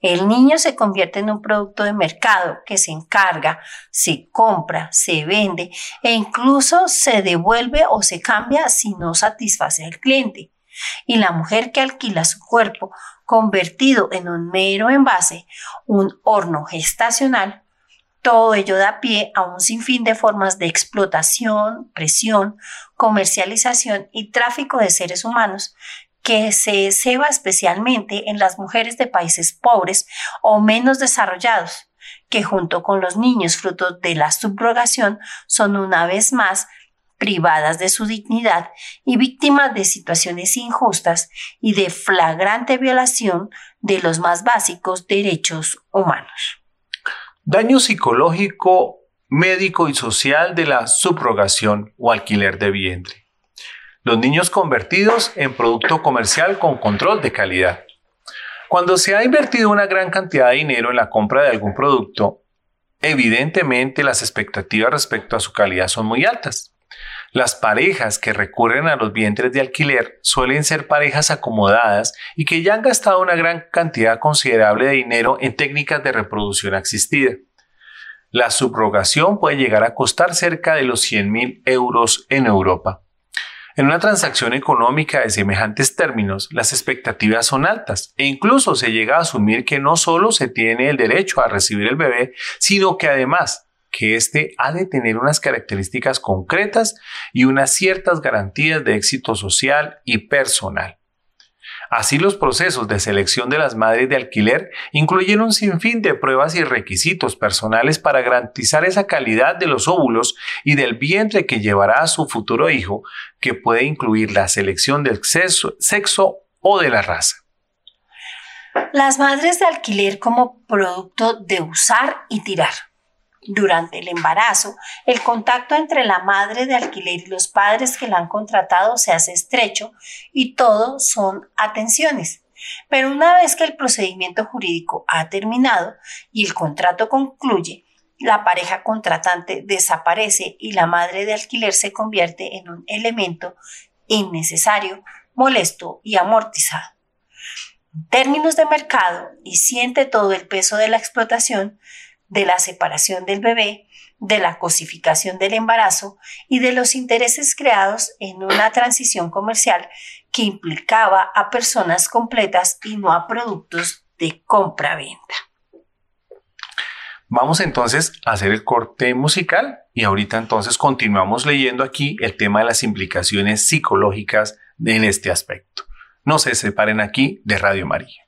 El niño se convierte en un producto de mercado que se encarga, se compra, se vende e incluso se devuelve o se cambia si no satisface al cliente. Y la mujer que alquila su cuerpo convertido en un mero envase, un horno gestacional, todo ello da pie a un sinfín de formas de explotación, presión, comercialización y tráfico de seres humanos que se ceba especialmente en las mujeres de países pobres o menos desarrollados, que junto con los niños fruto de la subrogación son una vez más privadas de su dignidad y víctimas de situaciones injustas y de flagrante violación de los más básicos derechos humanos. Daño psicológico, médico y social de la subrogación o alquiler de vientre. Los niños convertidos en producto comercial con control de calidad. Cuando se ha invertido una gran cantidad de dinero en la compra de algún producto, evidentemente las expectativas respecto a su calidad son muy altas. Las parejas que recurren a los vientres de alquiler suelen ser parejas acomodadas y que ya han gastado una gran cantidad considerable de dinero en técnicas de reproducción asistida. La subrogación puede llegar a costar cerca de los 100.000 euros en Europa. En una transacción económica de semejantes términos, las expectativas son altas e incluso se llega a asumir que no solo se tiene el derecho a recibir el bebé, sino que además que éste ha de tener unas características concretas y unas ciertas garantías de éxito social y personal. Así los procesos de selección de las madres de alquiler incluyen un sinfín de pruebas y requisitos personales para garantizar esa calidad de los óvulos y del vientre que llevará a su futuro hijo, que puede incluir la selección del sexo, sexo o de la raza. Las madres de alquiler como producto de usar y tirar. Durante el embarazo, el contacto entre la madre de alquiler y los padres que la han contratado se hace estrecho y todo son atenciones. Pero una vez que el procedimiento jurídico ha terminado y el contrato concluye, la pareja contratante desaparece y la madre de alquiler se convierte en un elemento innecesario, molesto y amortizado. En términos de mercado, y siente todo el peso de la explotación, de la separación del bebé, de la cosificación del embarazo y de los intereses creados en una transición comercial que implicaba a personas completas y no a productos de compra-venta. Vamos entonces a hacer el corte musical y ahorita entonces continuamos leyendo aquí el tema de las implicaciones psicológicas en este aspecto. No se separen aquí de Radio María.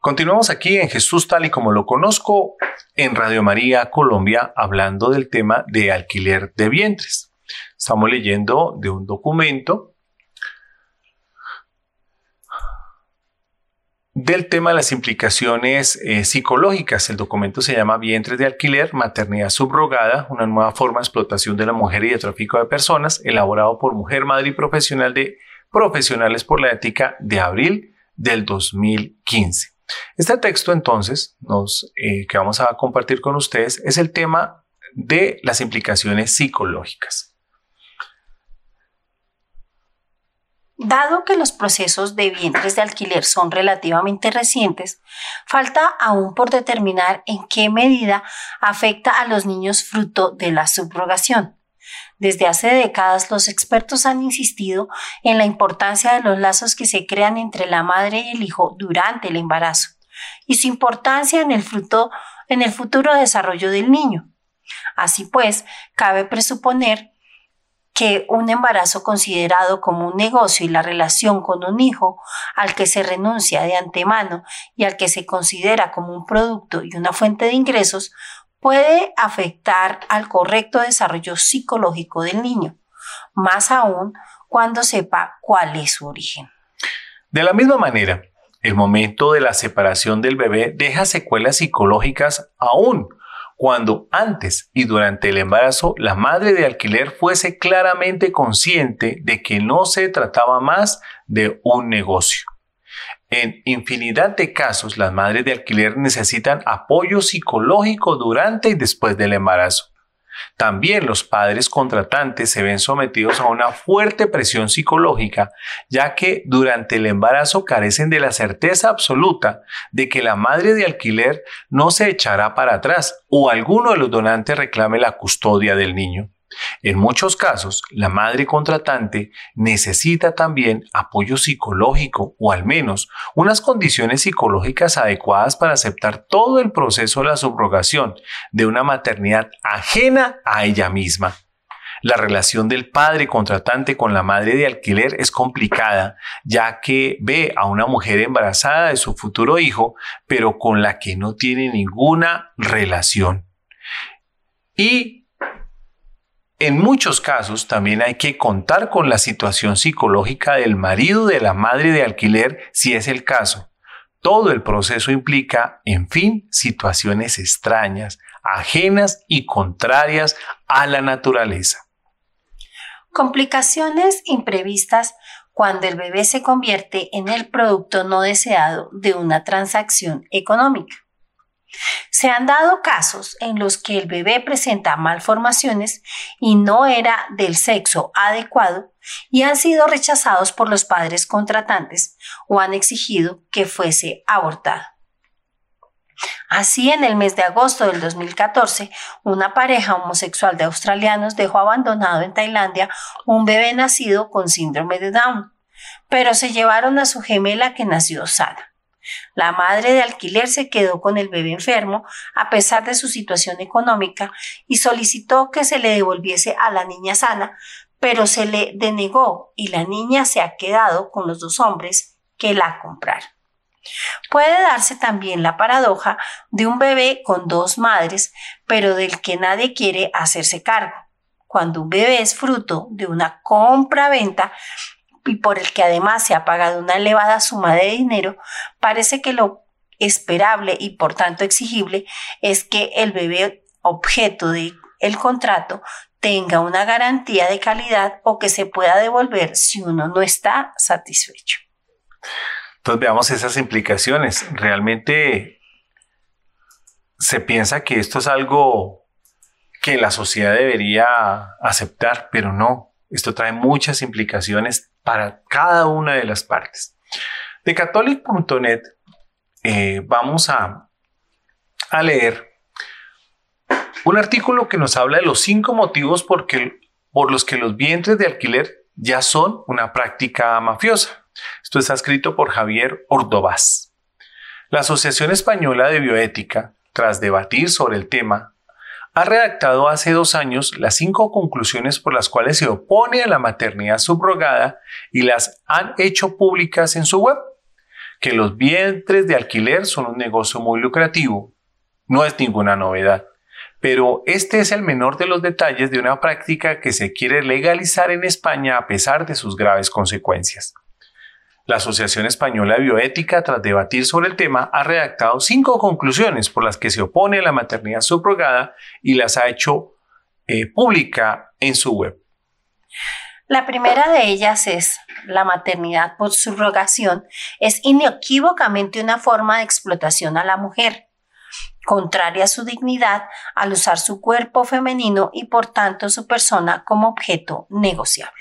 Continuamos aquí en Jesús tal y como lo conozco en Radio María Colombia hablando del tema de alquiler de vientres. Estamos leyendo de un documento del tema de las implicaciones eh, psicológicas. El documento se llama Vientres de alquiler, maternidad subrogada, una nueva forma de explotación de la mujer y de tráfico de personas, elaborado por Mujer, Madre y Profesional de Profesionales por la Ética de abril del 2015. Este texto entonces eh, que vamos a compartir con ustedes es el tema de las implicaciones psicológicas. Dado que los procesos de vientres de alquiler son relativamente recientes, falta aún por determinar en qué medida afecta a los niños fruto de la subrogación. Desde hace décadas los expertos han insistido en la importancia de los lazos que se crean entre la madre y el hijo durante el embarazo y su importancia en el, fruto, en el futuro desarrollo del niño. Así pues, cabe presuponer que un embarazo considerado como un negocio y la relación con un hijo al que se renuncia de antemano y al que se considera como un producto y una fuente de ingresos puede afectar al correcto desarrollo psicológico del niño, más aún cuando sepa cuál es su origen. De la misma manera, el momento de la separación del bebé deja secuelas psicológicas aún cuando antes y durante el embarazo la madre de alquiler fuese claramente consciente de que no se trataba más de un negocio. En infinidad de casos, las madres de alquiler necesitan apoyo psicológico durante y después del embarazo. También los padres contratantes se ven sometidos a una fuerte presión psicológica, ya que durante el embarazo carecen de la certeza absoluta de que la madre de alquiler no se echará para atrás o alguno de los donantes reclame la custodia del niño. En muchos casos, la madre contratante necesita también apoyo psicológico o al menos unas condiciones psicológicas adecuadas para aceptar todo el proceso de la subrogación de una maternidad ajena a ella misma. La relación del padre contratante con la madre de alquiler es complicada, ya que ve a una mujer embarazada de su futuro hijo, pero con la que no tiene ninguna relación. Y en muchos casos también hay que contar con la situación psicológica del marido de la madre de alquiler si es el caso. Todo el proceso implica, en fin, situaciones extrañas, ajenas y contrarias a la naturaleza. Complicaciones imprevistas cuando el bebé se convierte en el producto no deseado de una transacción económica. Se han dado casos en los que el bebé presenta malformaciones y no era del sexo adecuado y han sido rechazados por los padres contratantes o han exigido que fuese abortado. Así, en el mes de agosto del 2014, una pareja homosexual de australianos dejó abandonado en Tailandia un bebé nacido con síndrome de Down, pero se llevaron a su gemela que nació sana. La madre de alquiler se quedó con el bebé enfermo a pesar de su situación económica y solicitó que se le devolviese a la niña sana, pero se le denegó y la niña se ha quedado con los dos hombres que la compraron. Puede darse también la paradoja de un bebé con dos madres, pero del que nadie quiere hacerse cargo. Cuando un bebé es fruto de una compra-venta, y por el que además se ha pagado una elevada suma de dinero, parece que lo esperable y por tanto exigible es que el bebé objeto del el contrato tenga una garantía de calidad o que se pueda devolver si uno no está satisfecho. Entonces veamos esas implicaciones. Realmente se piensa que esto es algo que la sociedad debería aceptar, pero no. Esto trae muchas implicaciones para cada una de las partes. De catholic.net eh, vamos a, a leer un artículo que nos habla de los cinco motivos por, por los que los vientres de alquiler ya son una práctica mafiosa. Esto está escrito por Javier Ordovás. La Asociación Española de Bioética, tras debatir sobre el tema, ha redactado hace dos años las cinco conclusiones por las cuales se opone a la maternidad subrogada y las han hecho públicas en su web. Que los vientres de alquiler son un negocio muy lucrativo. No es ninguna novedad. Pero este es el menor de los detalles de una práctica que se quiere legalizar en España a pesar de sus graves consecuencias. La Asociación Española de Bioética, tras debatir sobre el tema, ha redactado cinco conclusiones por las que se opone a la maternidad subrogada y las ha hecho eh, pública en su web. La primera de ellas es la maternidad por subrogación es inequívocamente una forma de explotación a la mujer, contraria a su dignidad al usar su cuerpo femenino y por tanto su persona como objeto negociable.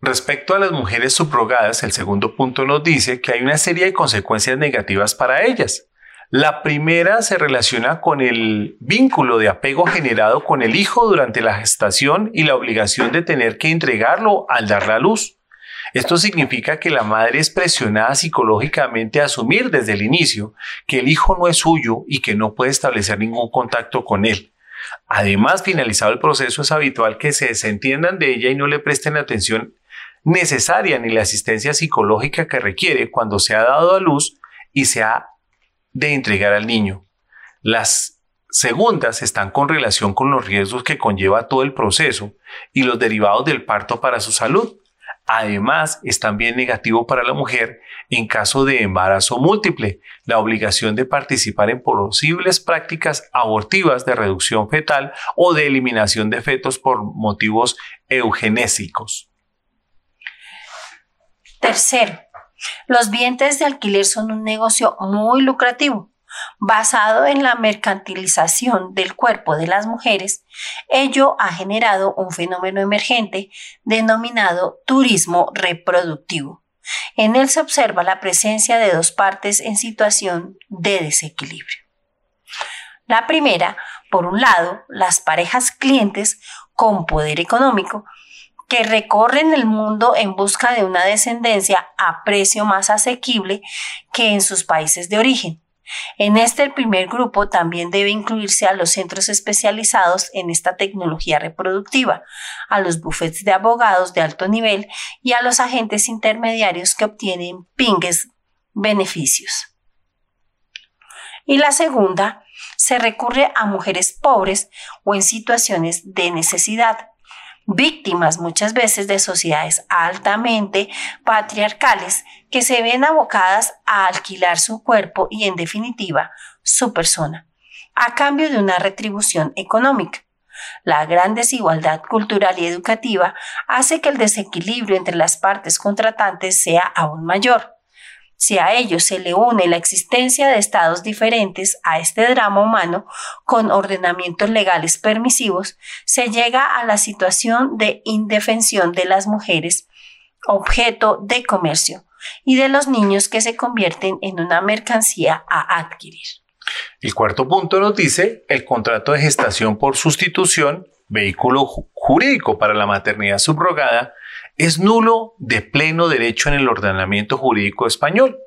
Respecto a las mujeres subrogadas, el segundo punto nos dice que hay una serie de consecuencias negativas para ellas. La primera se relaciona con el vínculo de apego generado con el hijo durante la gestación y la obligación de tener que entregarlo al dar la luz. Esto significa que la madre es presionada psicológicamente a asumir desde el inicio que el hijo no es suyo y que no puede establecer ningún contacto con él. Además, finalizado el proceso, es habitual que se desentiendan de ella y no le presten atención necesaria ni la asistencia psicológica que requiere cuando se ha dado a luz y se ha de entregar al niño. Las segundas están con relación con los riesgos que conlleva todo el proceso y los derivados del parto para su salud. Además, es también negativo para la mujer en caso de embarazo múltiple, la obligación de participar en posibles prácticas abortivas de reducción fetal o de eliminación de fetos por motivos eugenésicos. Tercero, los vientres de alquiler son un negocio muy lucrativo. Basado en la mercantilización del cuerpo de las mujeres, ello ha generado un fenómeno emergente denominado turismo reproductivo. En él se observa la presencia de dos partes en situación de desequilibrio. La primera, por un lado, las parejas clientes con poder económico que recorren el mundo en busca de una descendencia a precio más asequible que en sus países de origen. En este primer grupo también debe incluirse a los centros especializados en esta tecnología reproductiva, a los bufetes de abogados de alto nivel y a los agentes intermediarios que obtienen pingues beneficios. Y la segunda, se recurre a mujeres pobres o en situaciones de necesidad, víctimas muchas veces de sociedades altamente patriarcales que se ven abocadas a alquilar su cuerpo y en definitiva su persona, a cambio de una retribución económica. La gran desigualdad cultural y educativa hace que el desequilibrio entre las partes contratantes sea aún mayor. Si a ello se le une la existencia de estados diferentes a este drama humano con ordenamientos legales permisivos, se llega a la situación de indefensión de las mujeres, objeto de comercio, y de los niños que se convierten en una mercancía a adquirir. El cuarto punto nos dice el contrato de gestación por sustitución, vehículo jurídico para la maternidad subrogada, es nulo de pleno derecho en el ordenamiento jurídico español.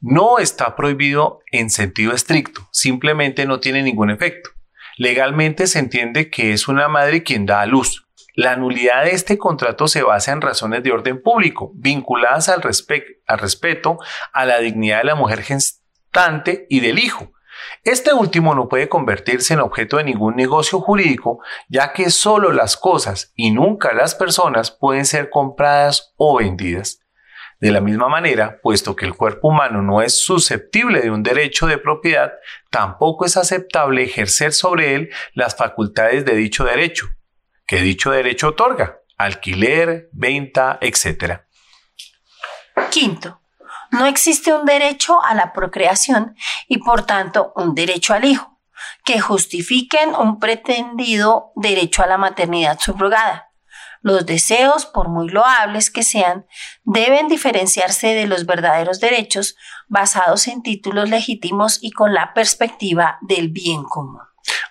No está prohibido en sentido estricto, simplemente no tiene ningún efecto. Legalmente se entiende que es una madre quien da a luz. La nulidad de este contrato se basa en razones de orden público, vinculadas al, al respeto a la dignidad de la mujer gestante y del hijo, este último no puede convertirse en objeto de ningún negocio jurídico, ya que solo las cosas y nunca las personas pueden ser compradas o vendidas. De la misma manera, puesto que el cuerpo humano no es susceptible de un derecho de propiedad, tampoco es aceptable ejercer sobre él las facultades de dicho derecho, que dicho derecho otorga, alquiler, venta, etc. Quinto, no existe un derecho a la procreación y por tanto un derecho al hijo, que justifiquen un pretendido derecho a la maternidad subrogada. Los deseos, por muy loables que sean, deben diferenciarse de los verdaderos derechos basados en títulos legítimos y con la perspectiva del bien común.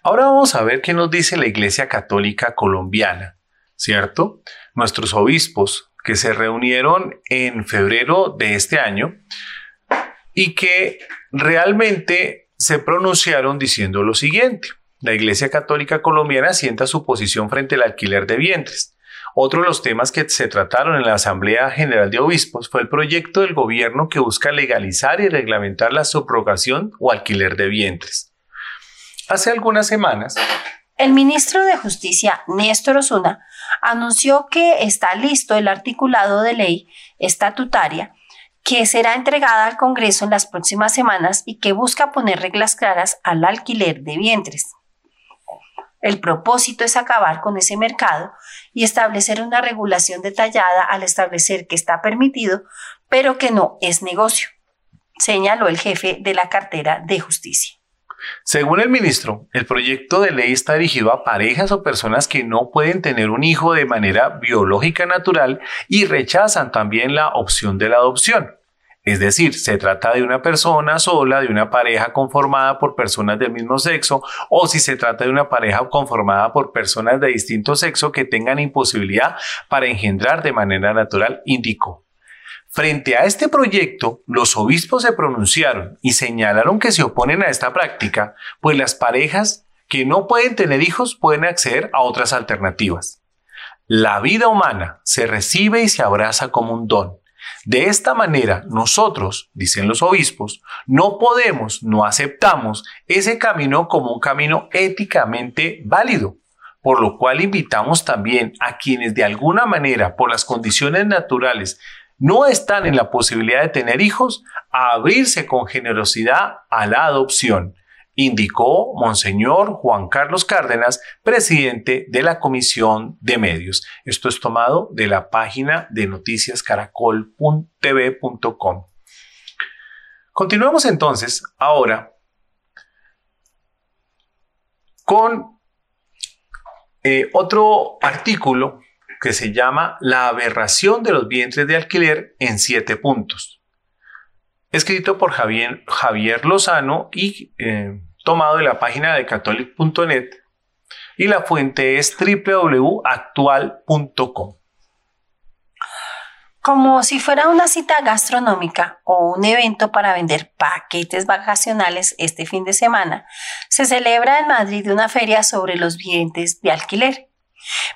Ahora vamos a ver qué nos dice la Iglesia Católica Colombiana, ¿cierto? Nuestros obispos que se reunieron en febrero de este año y que realmente se pronunciaron diciendo lo siguiente. La Iglesia Católica Colombiana sienta su posición frente al alquiler de vientres. Otro de los temas que se trataron en la Asamblea General de Obispos fue el proyecto del gobierno que busca legalizar y reglamentar la subrogación o alquiler de vientres. Hace algunas semanas, el ministro de Justicia, Néstor Osuna, anunció que está listo el articulado de ley estatutaria que será entregada al Congreso en las próximas semanas y que busca poner reglas claras al alquiler de vientres. El propósito es acabar con ese mercado y establecer una regulación detallada al establecer que está permitido, pero que no es negocio, señaló el jefe de la cartera de justicia. Según el ministro, el proyecto de ley está dirigido a parejas o personas que no pueden tener un hijo de manera biológica natural y rechazan también la opción de la adopción. Es decir, se trata de una persona sola, de una pareja conformada por personas del mismo sexo, o si se trata de una pareja conformada por personas de distinto sexo que tengan imposibilidad para engendrar de manera natural, indicó. Frente a este proyecto, los obispos se pronunciaron y señalaron que se oponen a esta práctica, pues las parejas que no pueden tener hijos pueden acceder a otras alternativas. La vida humana se recibe y se abraza como un don de esta manera, nosotros, dicen los obispos, no podemos, no aceptamos ese camino como un camino éticamente válido, por lo cual invitamos también a quienes de alguna manera, por las condiciones naturales, no están en la posibilidad de tener hijos, a abrirse con generosidad a la adopción indicó Monseñor Juan Carlos Cárdenas, presidente de la Comisión de Medios. Esto es tomado de la página de noticiascaracol.tv.com. Continuamos entonces ahora con eh, otro artículo que se llama La aberración de los vientres de alquiler en siete puntos. Escrito por Javier, Javier Lozano y eh, tomado de la página de catholic.net y la fuente es www.actual.com. Como si fuera una cita gastronómica o un evento para vender paquetes vacacionales este fin de semana, se celebra en Madrid una feria sobre los bienes de alquiler.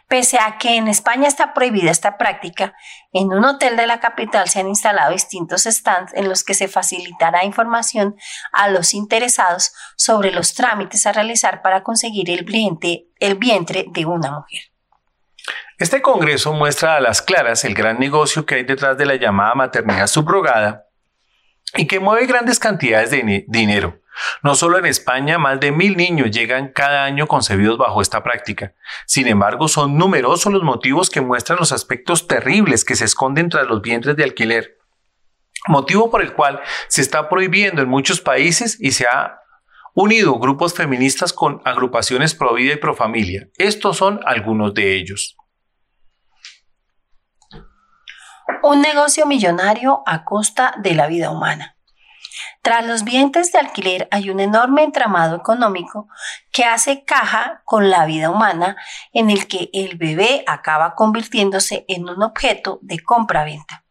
Pese a que en España está prohibida esta práctica, en un hotel de la capital se han instalado distintos stands en los que se facilitará información a los interesados sobre los trámites a realizar para conseguir el vientre, de una mujer. Este congreso muestra a las claras el gran negocio que hay detrás de la llamada maternidad subrogada y que mueve grandes cantidades de dinero no solo en España, más de mil niños llegan cada año concebidos bajo esta práctica. Sin embargo, son numerosos los motivos que muestran los aspectos terribles que se esconden tras los vientres de alquiler. Motivo por el cual se está prohibiendo en muchos países y se ha unido grupos feministas con agrupaciones pro vida y pro familia. Estos son algunos de ellos. Un negocio millonario a costa de la vida humana. Tras los vientres de alquiler hay un enorme entramado económico que hace caja con la vida humana en el que el bebé acaba convirtiéndose en un objeto de compra-venta.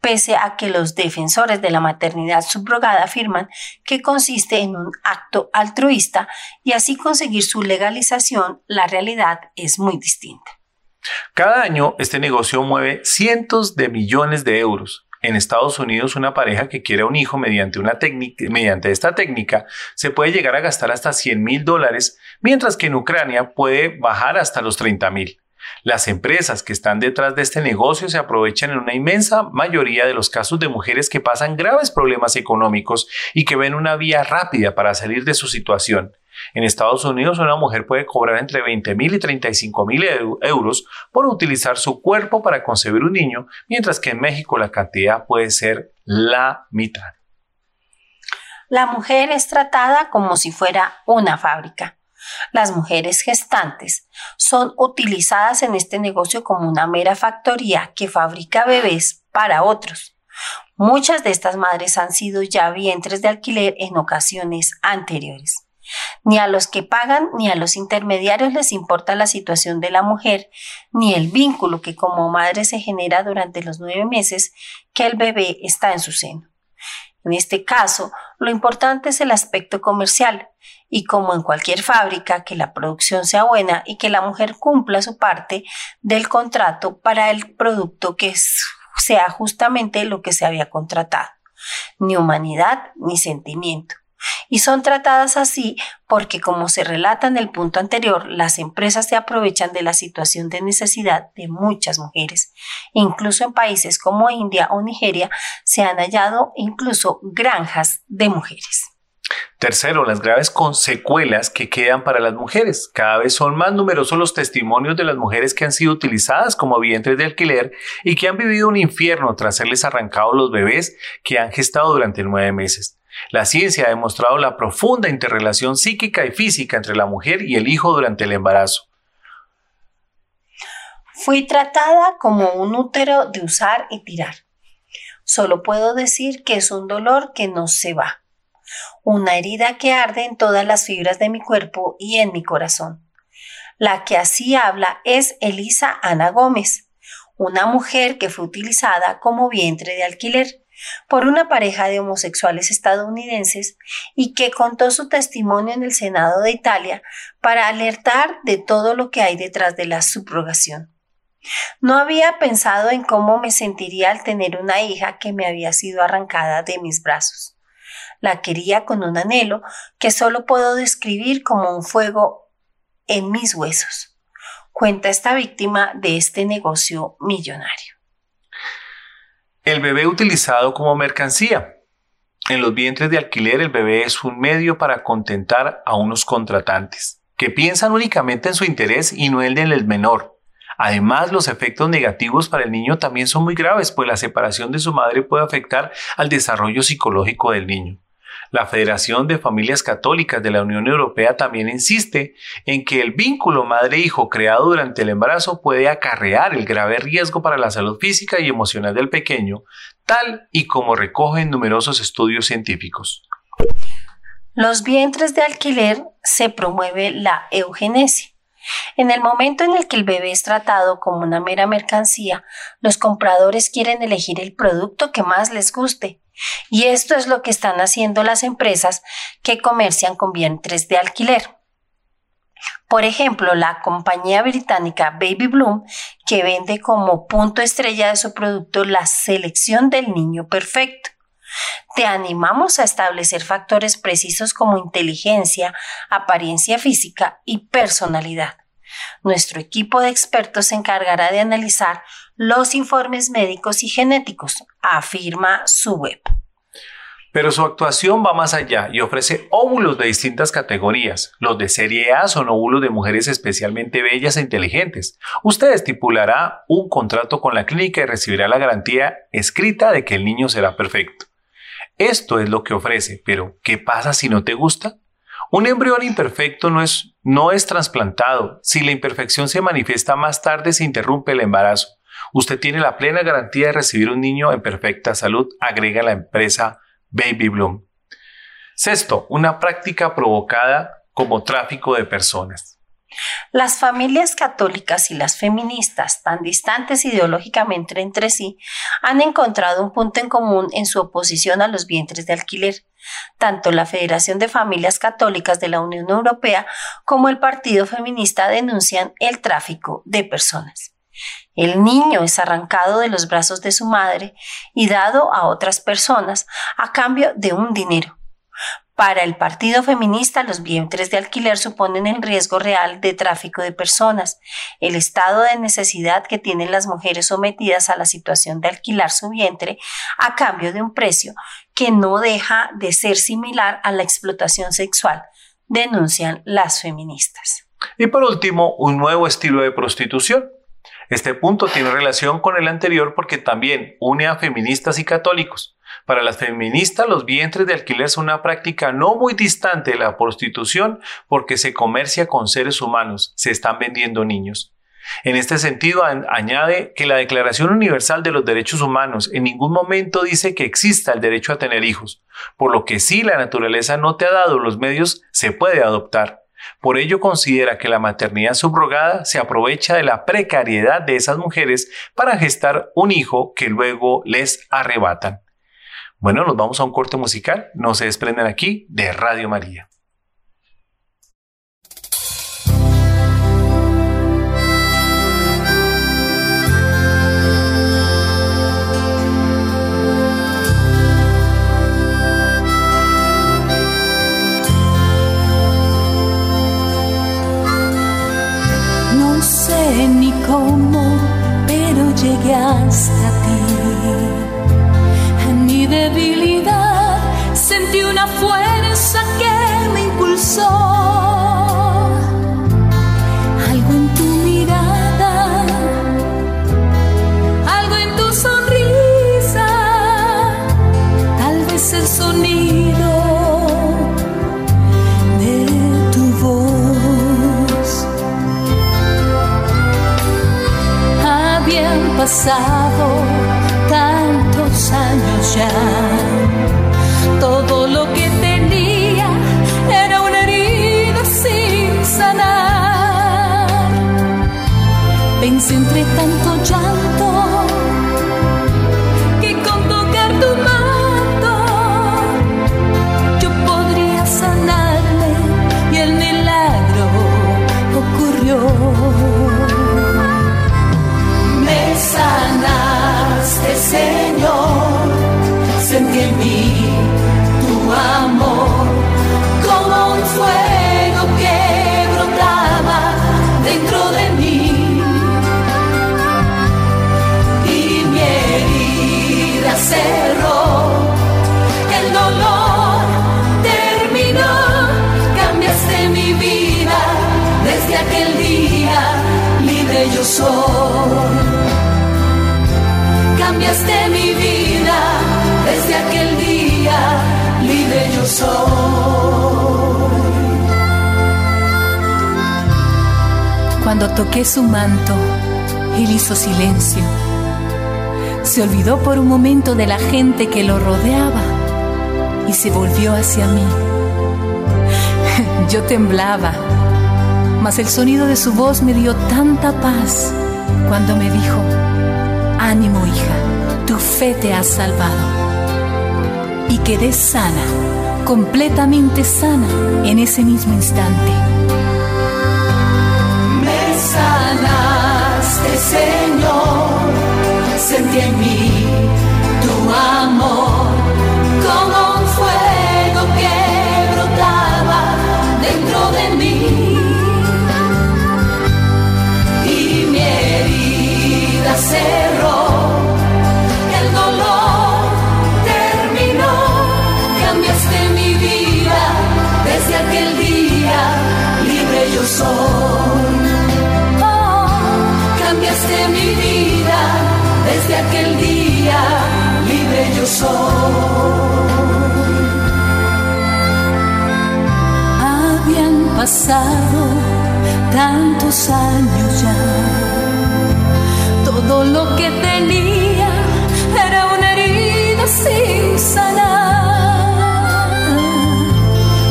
Pese a que los defensores de la maternidad subrogada afirman que consiste en un acto altruista y así conseguir su legalización, la realidad es muy distinta. Cada año este negocio mueve cientos de millones de euros en Estados Unidos una pareja que quiere un hijo mediante, mediante esta técnica se puede llegar a gastar hasta 100 mil dólares, mientras que en Ucrania puede bajar hasta los 30 mil. Las empresas que están detrás de este negocio se aprovechan en una inmensa mayoría de los casos de mujeres que pasan graves problemas económicos y que ven una vía rápida para salir de su situación. En Estados Unidos una mujer puede cobrar entre 20 mil y 35 mil euros por utilizar su cuerpo para concebir un niño, mientras que en México la cantidad puede ser la mitad. La mujer es tratada como si fuera una fábrica. Las mujeres gestantes son utilizadas en este negocio como una mera factoría que fabrica bebés para otros. Muchas de estas madres han sido ya vientres de alquiler en ocasiones anteriores. Ni a los que pagan ni a los intermediarios les importa la situación de la mujer, ni el vínculo que como madre se genera durante los nueve meses que el bebé está en su seno. En este caso, lo importante es el aspecto comercial, y como en cualquier fábrica, que la producción sea buena y que la mujer cumpla su parte del contrato para el producto que sea justamente lo que se había contratado. Ni humanidad ni sentimiento y son tratadas así porque, como se relata en el punto anterior, las empresas se aprovechan de la situación de necesidad de muchas mujeres. Incluso en países como India o Nigeria se han hallado incluso granjas de mujeres. Tercero, las graves consecuelas que quedan para las mujeres. Cada vez son más numerosos los testimonios de las mujeres que han sido utilizadas como vientres de alquiler y que han vivido un infierno tras serles arrancados los bebés que han gestado durante nueve meses. La ciencia ha demostrado la profunda interrelación psíquica y física entre la mujer y el hijo durante el embarazo. Fui tratada como un útero de usar y tirar. Solo puedo decir que es un dolor que no se va, una herida que arde en todas las fibras de mi cuerpo y en mi corazón. La que así habla es Elisa Ana Gómez, una mujer que fue utilizada como vientre de alquiler por una pareja de homosexuales estadounidenses y que contó su testimonio en el Senado de Italia para alertar de todo lo que hay detrás de la subrogación. No había pensado en cómo me sentiría al tener una hija que me había sido arrancada de mis brazos. La quería con un anhelo que solo puedo describir como un fuego en mis huesos. Cuenta esta víctima de este negocio millonario. El bebé utilizado como mercancía. En los vientres de alquiler el bebé es un medio para contentar a unos contratantes, que piensan únicamente en su interés y no en el del menor. Además, los efectos negativos para el niño también son muy graves, pues la separación de su madre puede afectar al desarrollo psicológico del niño. La Federación de Familias Católicas de la Unión Europea también insiste en que el vínculo madre-hijo creado durante el embarazo puede acarrear el grave riesgo para la salud física y emocional del pequeño, tal y como recogen numerosos estudios científicos. Los vientres de alquiler se promueve la eugenesia. En el momento en el que el bebé es tratado como una mera mercancía, los compradores quieren elegir el producto que más les guste, y esto es lo que están haciendo las empresas que comercian con vientres de alquiler. Por ejemplo, la compañía británica Baby Bloom, que vende como punto estrella de su producto la selección del niño perfecto. Te animamos a establecer factores precisos como inteligencia, apariencia física y personalidad. Nuestro equipo de expertos se encargará de analizar los informes médicos y genéticos, afirma su web. Pero su actuación va más allá y ofrece óvulos de distintas categorías. Los de serie A son óvulos de mujeres especialmente bellas e inteligentes. Usted estipulará un contrato con la clínica y recibirá la garantía escrita de que el niño será perfecto. Esto es lo que ofrece, pero ¿qué pasa si no te gusta? Un embrión imperfecto no es, no es trasplantado. Si la imperfección se manifiesta más tarde, se interrumpe el embarazo. Usted tiene la plena garantía de recibir un niño en perfecta salud, agrega la empresa Baby Bloom. Sexto, una práctica provocada como tráfico de personas. Las familias católicas y las feministas, tan distantes ideológicamente entre sí, han encontrado un punto en común en su oposición a los vientres de alquiler. Tanto la Federación de Familias Católicas de la Unión Europea como el Partido Feminista denuncian el tráfico de personas. El niño es arrancado de los brazos de su madre y dado a otras personas a cambio de un dinero. Para el Partido Feminista, los vientres de alquiler suponen el riesgo real de tráfico de personas, el estado de necesidad que tienen las mujeres sometidas a la situación de alquilar su vientre a cambio de un precio que no deja de ser similar a la explotación sexual, denuncian las feministas. Y por último, un nuevo estilo de prostitución. Este punto tiene relación con el anterior porque también une a feministas y católicos. Para las feministas, los vientres de alquiler son una práctica no muy distante de la prostitución porque se comercia con seres humanos, se están vendiendo niños. En este sentido, añade que la Declaración Universal de los Derechos Humanos en ningún momento dice que exista el derecho a tener hijos, por lo que si la naturaleza no te ha dado los medios, se puede adoptar. Por ello considera que la maternidad subrogada se aprovecha de la precariedad de esas mujeres para gestar un hijo que luego les arrebatan. Bueno, nos vamos a un corte musical. No se desprenden aquí de Radio María. Cómo, pero llegué hasta ti debilidad sentí una fuerza que me impulsó. Algo en tu mirada, algo en tu sonrisa, tal vez el sonido pasado tantos años ya. Todo lo que tenía era una herida sin sanar. Pensé entre tanto ya toqué su manto, él hizo silencio. Se olvidó por un momento de la gente que lo rodeaba y se volvió hacia mí. Yo temblaba, mas el sonido de su voz me dio tanta paz cuando me dijo, ánimo hija, tu fe te ha salvado. Y quedé sana, completamente sana en ese mismo instante. Señor, sentí en mí tu amor como un fuego que brotaba dentro de mí. Y mi herida cerró, el dolor terminó, cambiaste mi vida desde aquel día, libre yo soy. Aquel día, libre yo soy. Habían pasado tantos años ya. Todo lo que tenía era una herida sin sanar.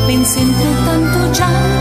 Pensé entre tanto llanto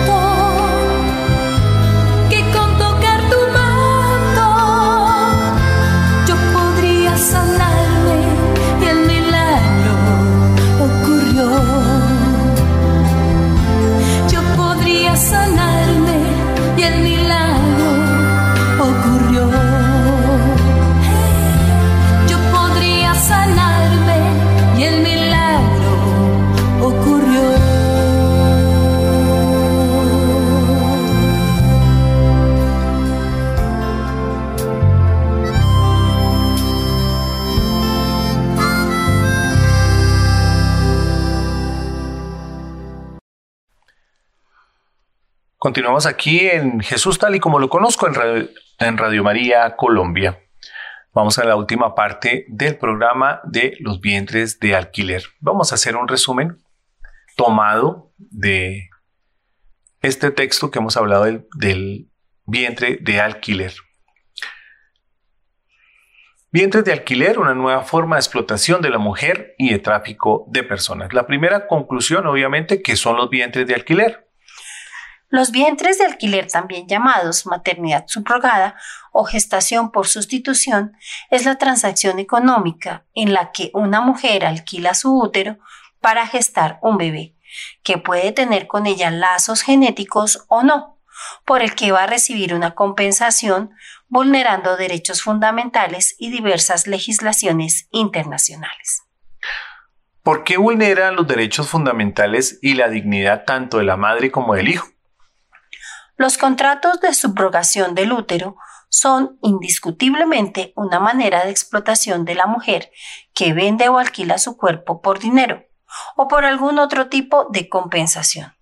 Continuamos aquí en Jesús tal y como lo conozco en Radio, María Colombia. Vamos a la última parte del programa de los vientres de alquiler. Vamos a hacer un resumen tomado de este texto que hemos hablado del, del vientre de alquiler. Vientres de alquiler, una nueva forma de explotación de la mujer y de tráfico de personas. La primera conclusión, obviamente, que son los vientres de alquiler. Los vientres de alquiler, también llamados maternidad subrogada o gestación por sustitución, es la transacción económica en la que una mujer alquila su útero para gestar un bebé, que puede tener con ella lazos genéticos o no, por el que va a recibir una compensación vulnerando derechos fundamentales y diversas legislaciones internacionales. ¿Por qué vulnera los derechos fundamentales y la dignidad tanto de la madre como del hijo? Los contratos de subrogación del útero son indiscutiblemente una manera de explotación de la mujer que vende o alquila su cuerpo por dinero o por algún otro tipo de compensación.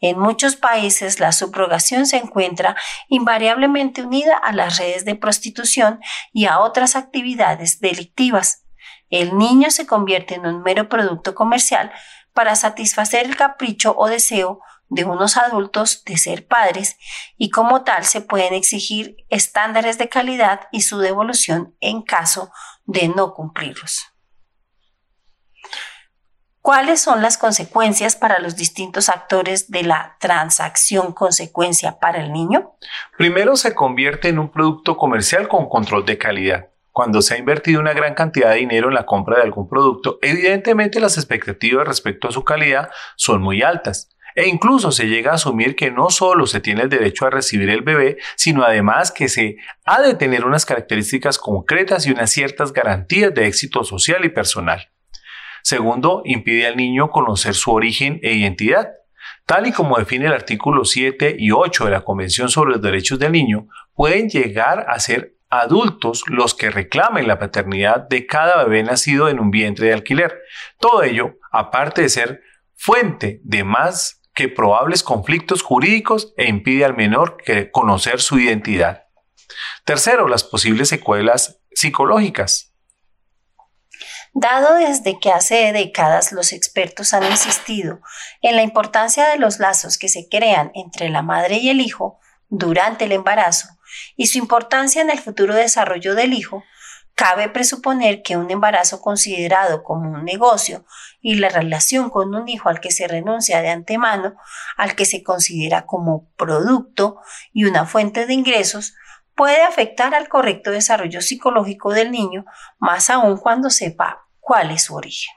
En muchos países la subrogación se encuentra invariablemente unida a las redes de prostitución y a otras actividades delictivas. El niño se convierte en un mero producto comercial para satisfacer el capricho o deseo de unos adultos de ser padres y como tal se pueden exigir estándares de calidad y su devolución en caso de no cumplirlos. ¿Cuáles son las consecuencias para los distintos actores de la transacción consecuencia para el niño? Primero se convierte en un producto comercial con control de calidad. Cuando se ha invertido una gran cantidad de dinero en la compra de algún producto, evidentemente las expectativas respecto a su calidad son muy altas. E incluso se llega a asumir que no solo se tiene el derecho a recibir el bebé, sino además que se ha de tener unas características concretas y unas ciertas garantías de éxito social y personal. Segundo, impide al niño conocer su origen e identidad. Tal y como define el artículo 7 y 8 de la Convención sobre los Derechos del Niño, pueden llegar a ser adultos los que reclamen la paternidad de cada bebé nacido en un vientre de alquiler. Todo ello, aparte de ser fuente de más que probables conflictos jurídicos e impide al menor que conocer su identidad. Tercero, las posibles secuelas psicológicas. Dado desde que hace décadas los expertos han insistido en la importancia de los lazos que se crean entre la madre y el hijo durante el embarazo y su importancia en el futuro desarrollo del hijo, cabe presuponer que un embarazo considerado como un negocio y la relación con un hijo al que se renuncia de antemano, al que se considera como producto y una fuente de ingresos, puede afectar al correcto desarrollo psicológico del niño, más aún cuando sepa cuál es su origen.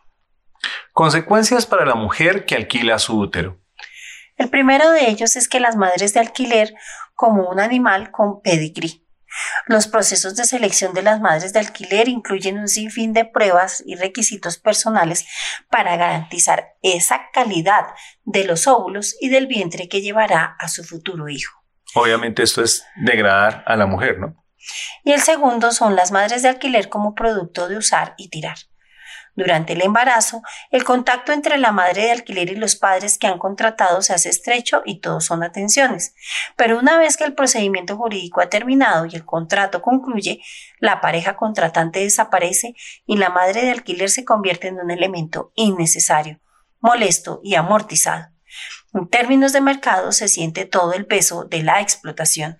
Consecuencias para la mujer que alquila su útero. El primero de ellos es que las madres de alquiler como un animal con pedigrí. Los procesos de selección de las madres de alquiler incluyen un sinfín de pruebas y requisitos personales para garantizar esa calidad de los óvulos y del vientre que llevará a su futuro hijo. Obviamente esto es degradar a la mujer, ¿no? Y el segundo son las madres de alquiler como producto de usar y tirar. Durante el embarazo, el contacto entre la madre de alquiler y los padres que han contratado se hace estrecho y todos son atenciones. Pero una vez que el procedimiento jurídico ha terminado y el contrato concluye, la pareja contratante desaparece y la madre de alquiler se convierte en un elemento innecesario, molesto y amortizado. En términos de mercado se siente todo el peso de la explotación,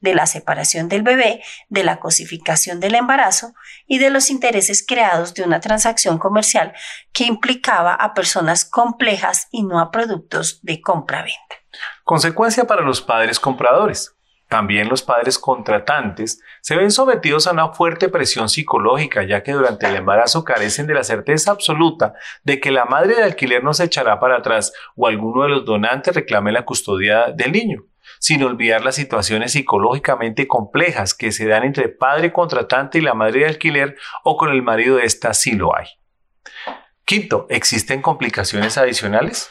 de la separación del bebé, de la cosificación del embarazo y de los intereses creados de una transacción comercial que implicaba a personas complejas y no a productos de compra-venta. Consecuencia para los padres compradores. También los padres contratantes se ven sometidos a una fuerte presión psicológica, ya que durante el embarazo carecen de la certeza absoluta de que la madre de alquiler no se echará para atrás o alguno de los donantes reclame la custodia del niño, sin olvidar las situaciones psicológicamente complejas que se dan entre padre contratante y la madre de alquiler o con el marido de esta si lo hay. Quinto, ¿existen complicaciones adicionales?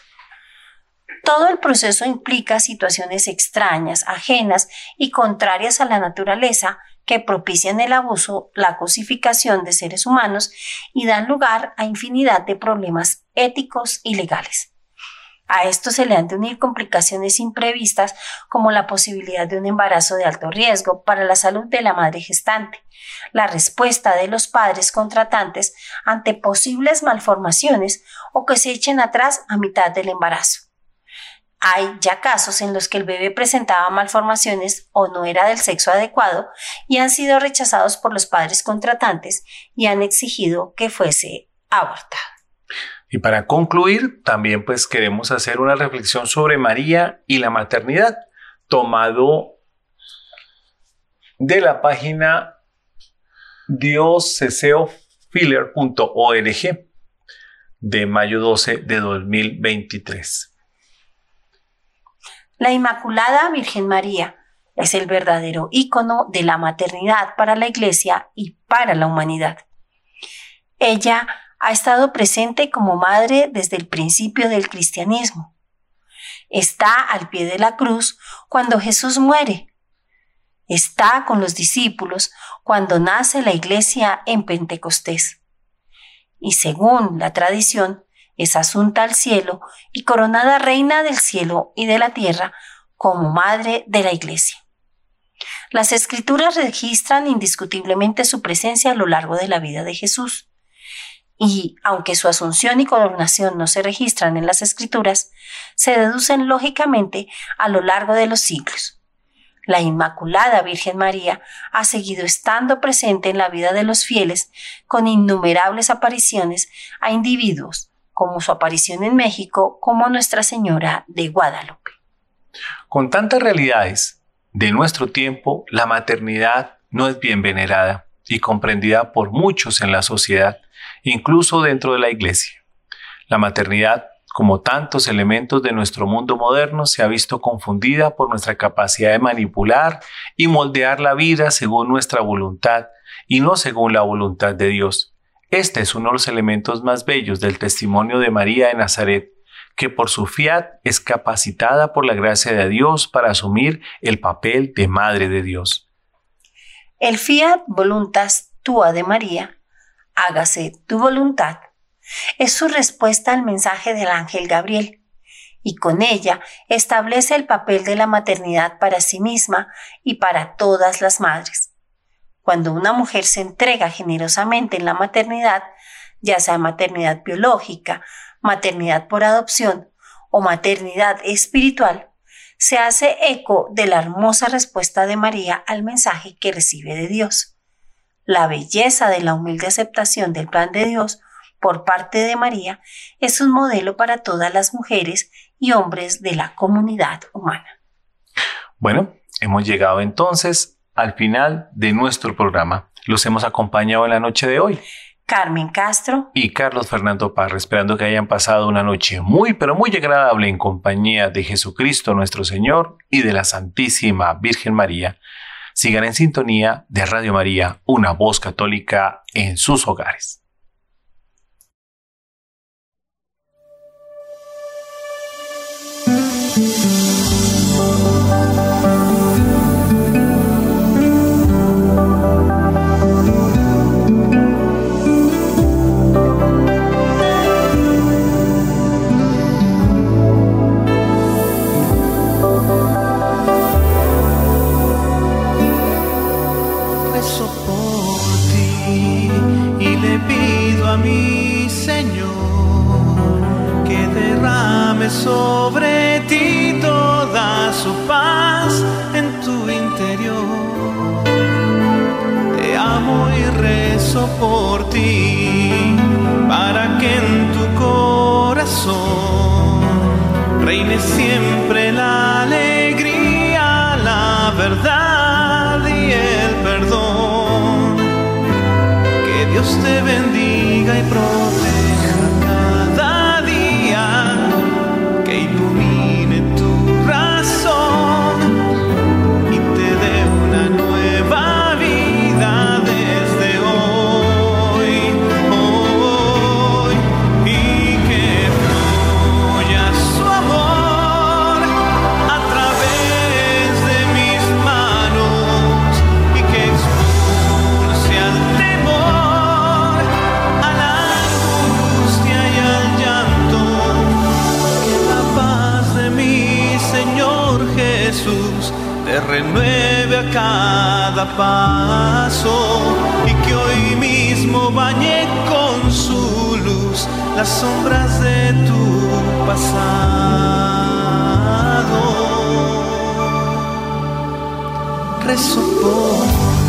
Todo el proceso implica situaciones extrañas, ajenas y contrarias a la naturaleza que propician el abuso, la cosificación de seres humanos y dan lugar a infinidad de problemas éticos y legales. A esto se le han de unir complicaciones imprevistas como la posibilidad de un embarazo de alto riesgo para la salud de la madre gestante, la respuesta de los padres contratantes ante posibles malformaciones o que se echen atrás a mitad del embarazo hay ya casos en los que el bebé presentaba malformaciones o no era del sexo adecuado y han sido rechazados por los padres contratantes y han exigido que fuese abortado. Y para concluir, también pues queremos hacer una reflexión sobre María y la maternidad, tomado de la página diosceseofiller.org de mayo 12 de 2023. La Inmaculada Virgen María es el verdadero ícono de la maternidad para la Iglesia y para la humanidad. Ella ha estado presente como madre desde el principio del cristianismo. Está al pie de la cruz cuando Jesús muere. Está con los discípulos cuando nace la iglesia en Pentecostés. Y según la tradición, es asunta al cielo y coronada reina del cielo y de la tierra como madre de la iglesia. Las escrituras registran indiscutiblemente su presencia a lo largo de la vida de Jesús. Y, aunque su asunción y coronación no se registran en las escrituras, se deducen lógicamente a lo largo de los siglos. La Inmaculada Virgen María ha seguido estando presente en la vida de los fieles con innumerables apariciones a individuos, como su aparición en México como Nuestra Señora de Guadalupe. Con tantas realidades de nuestro tiempo, la maternidad no es bien venerada y comprendida por muchos en la sociedad, incluso dentro de la Iglesia. La maternidad, como tantos elementos de nuestro mundo moderno, se ha visto confundida por nuestra capacidad de manipular y moldear la vida según nuestra voluntad y no según la voluntad de Dios este es uno de los elementos más bellos del testimonio de María de Nazaret, que por su fiat es capacitada por la gracia de Dios para asumir el papel de Madre de Dios. El fiat voluntas tua de María, hágase tu voluntad, es su respuesta al mensaje del ángel Gabriel, y con ella establece el papel de la maternidad para sí misma y para todas las madres. Cuando una mujer se entrega generosamente en la maternidad, ya sea maternidad biológica, maternidad por adopción o maternidad espiritual, se hace eco de la hermosa respuesta de María al mensaje que recibe de Dios. La belleza de la humilde aceptación del plan de Dios por parte de María es un modelo para todas las mujeres y hombres de la comunidad humana. Bueno, hemos llegado entonces al final de nuestro programa. Los hemos acompañado en la noche de hoy. Carmen Castro y Carlos Fernando Parra, esperando que hayan pasado una noche muy, pero muy agradable en compañía de Jesucristo nuestro Señor y de la Santísima Virgen María. Sigan en sintonía de Radio María, una voz católica en sus hogares. Sobre ti toda su paz en tu interior. Te amo y rezo por ti para que en tu corazón reine siempre la alegría, la verdad y el perdón. Que Dios te bendiga y proteja renueve a cada paso y que hoy mismo bañe con su luz las sombras de tu pasado. Rezo por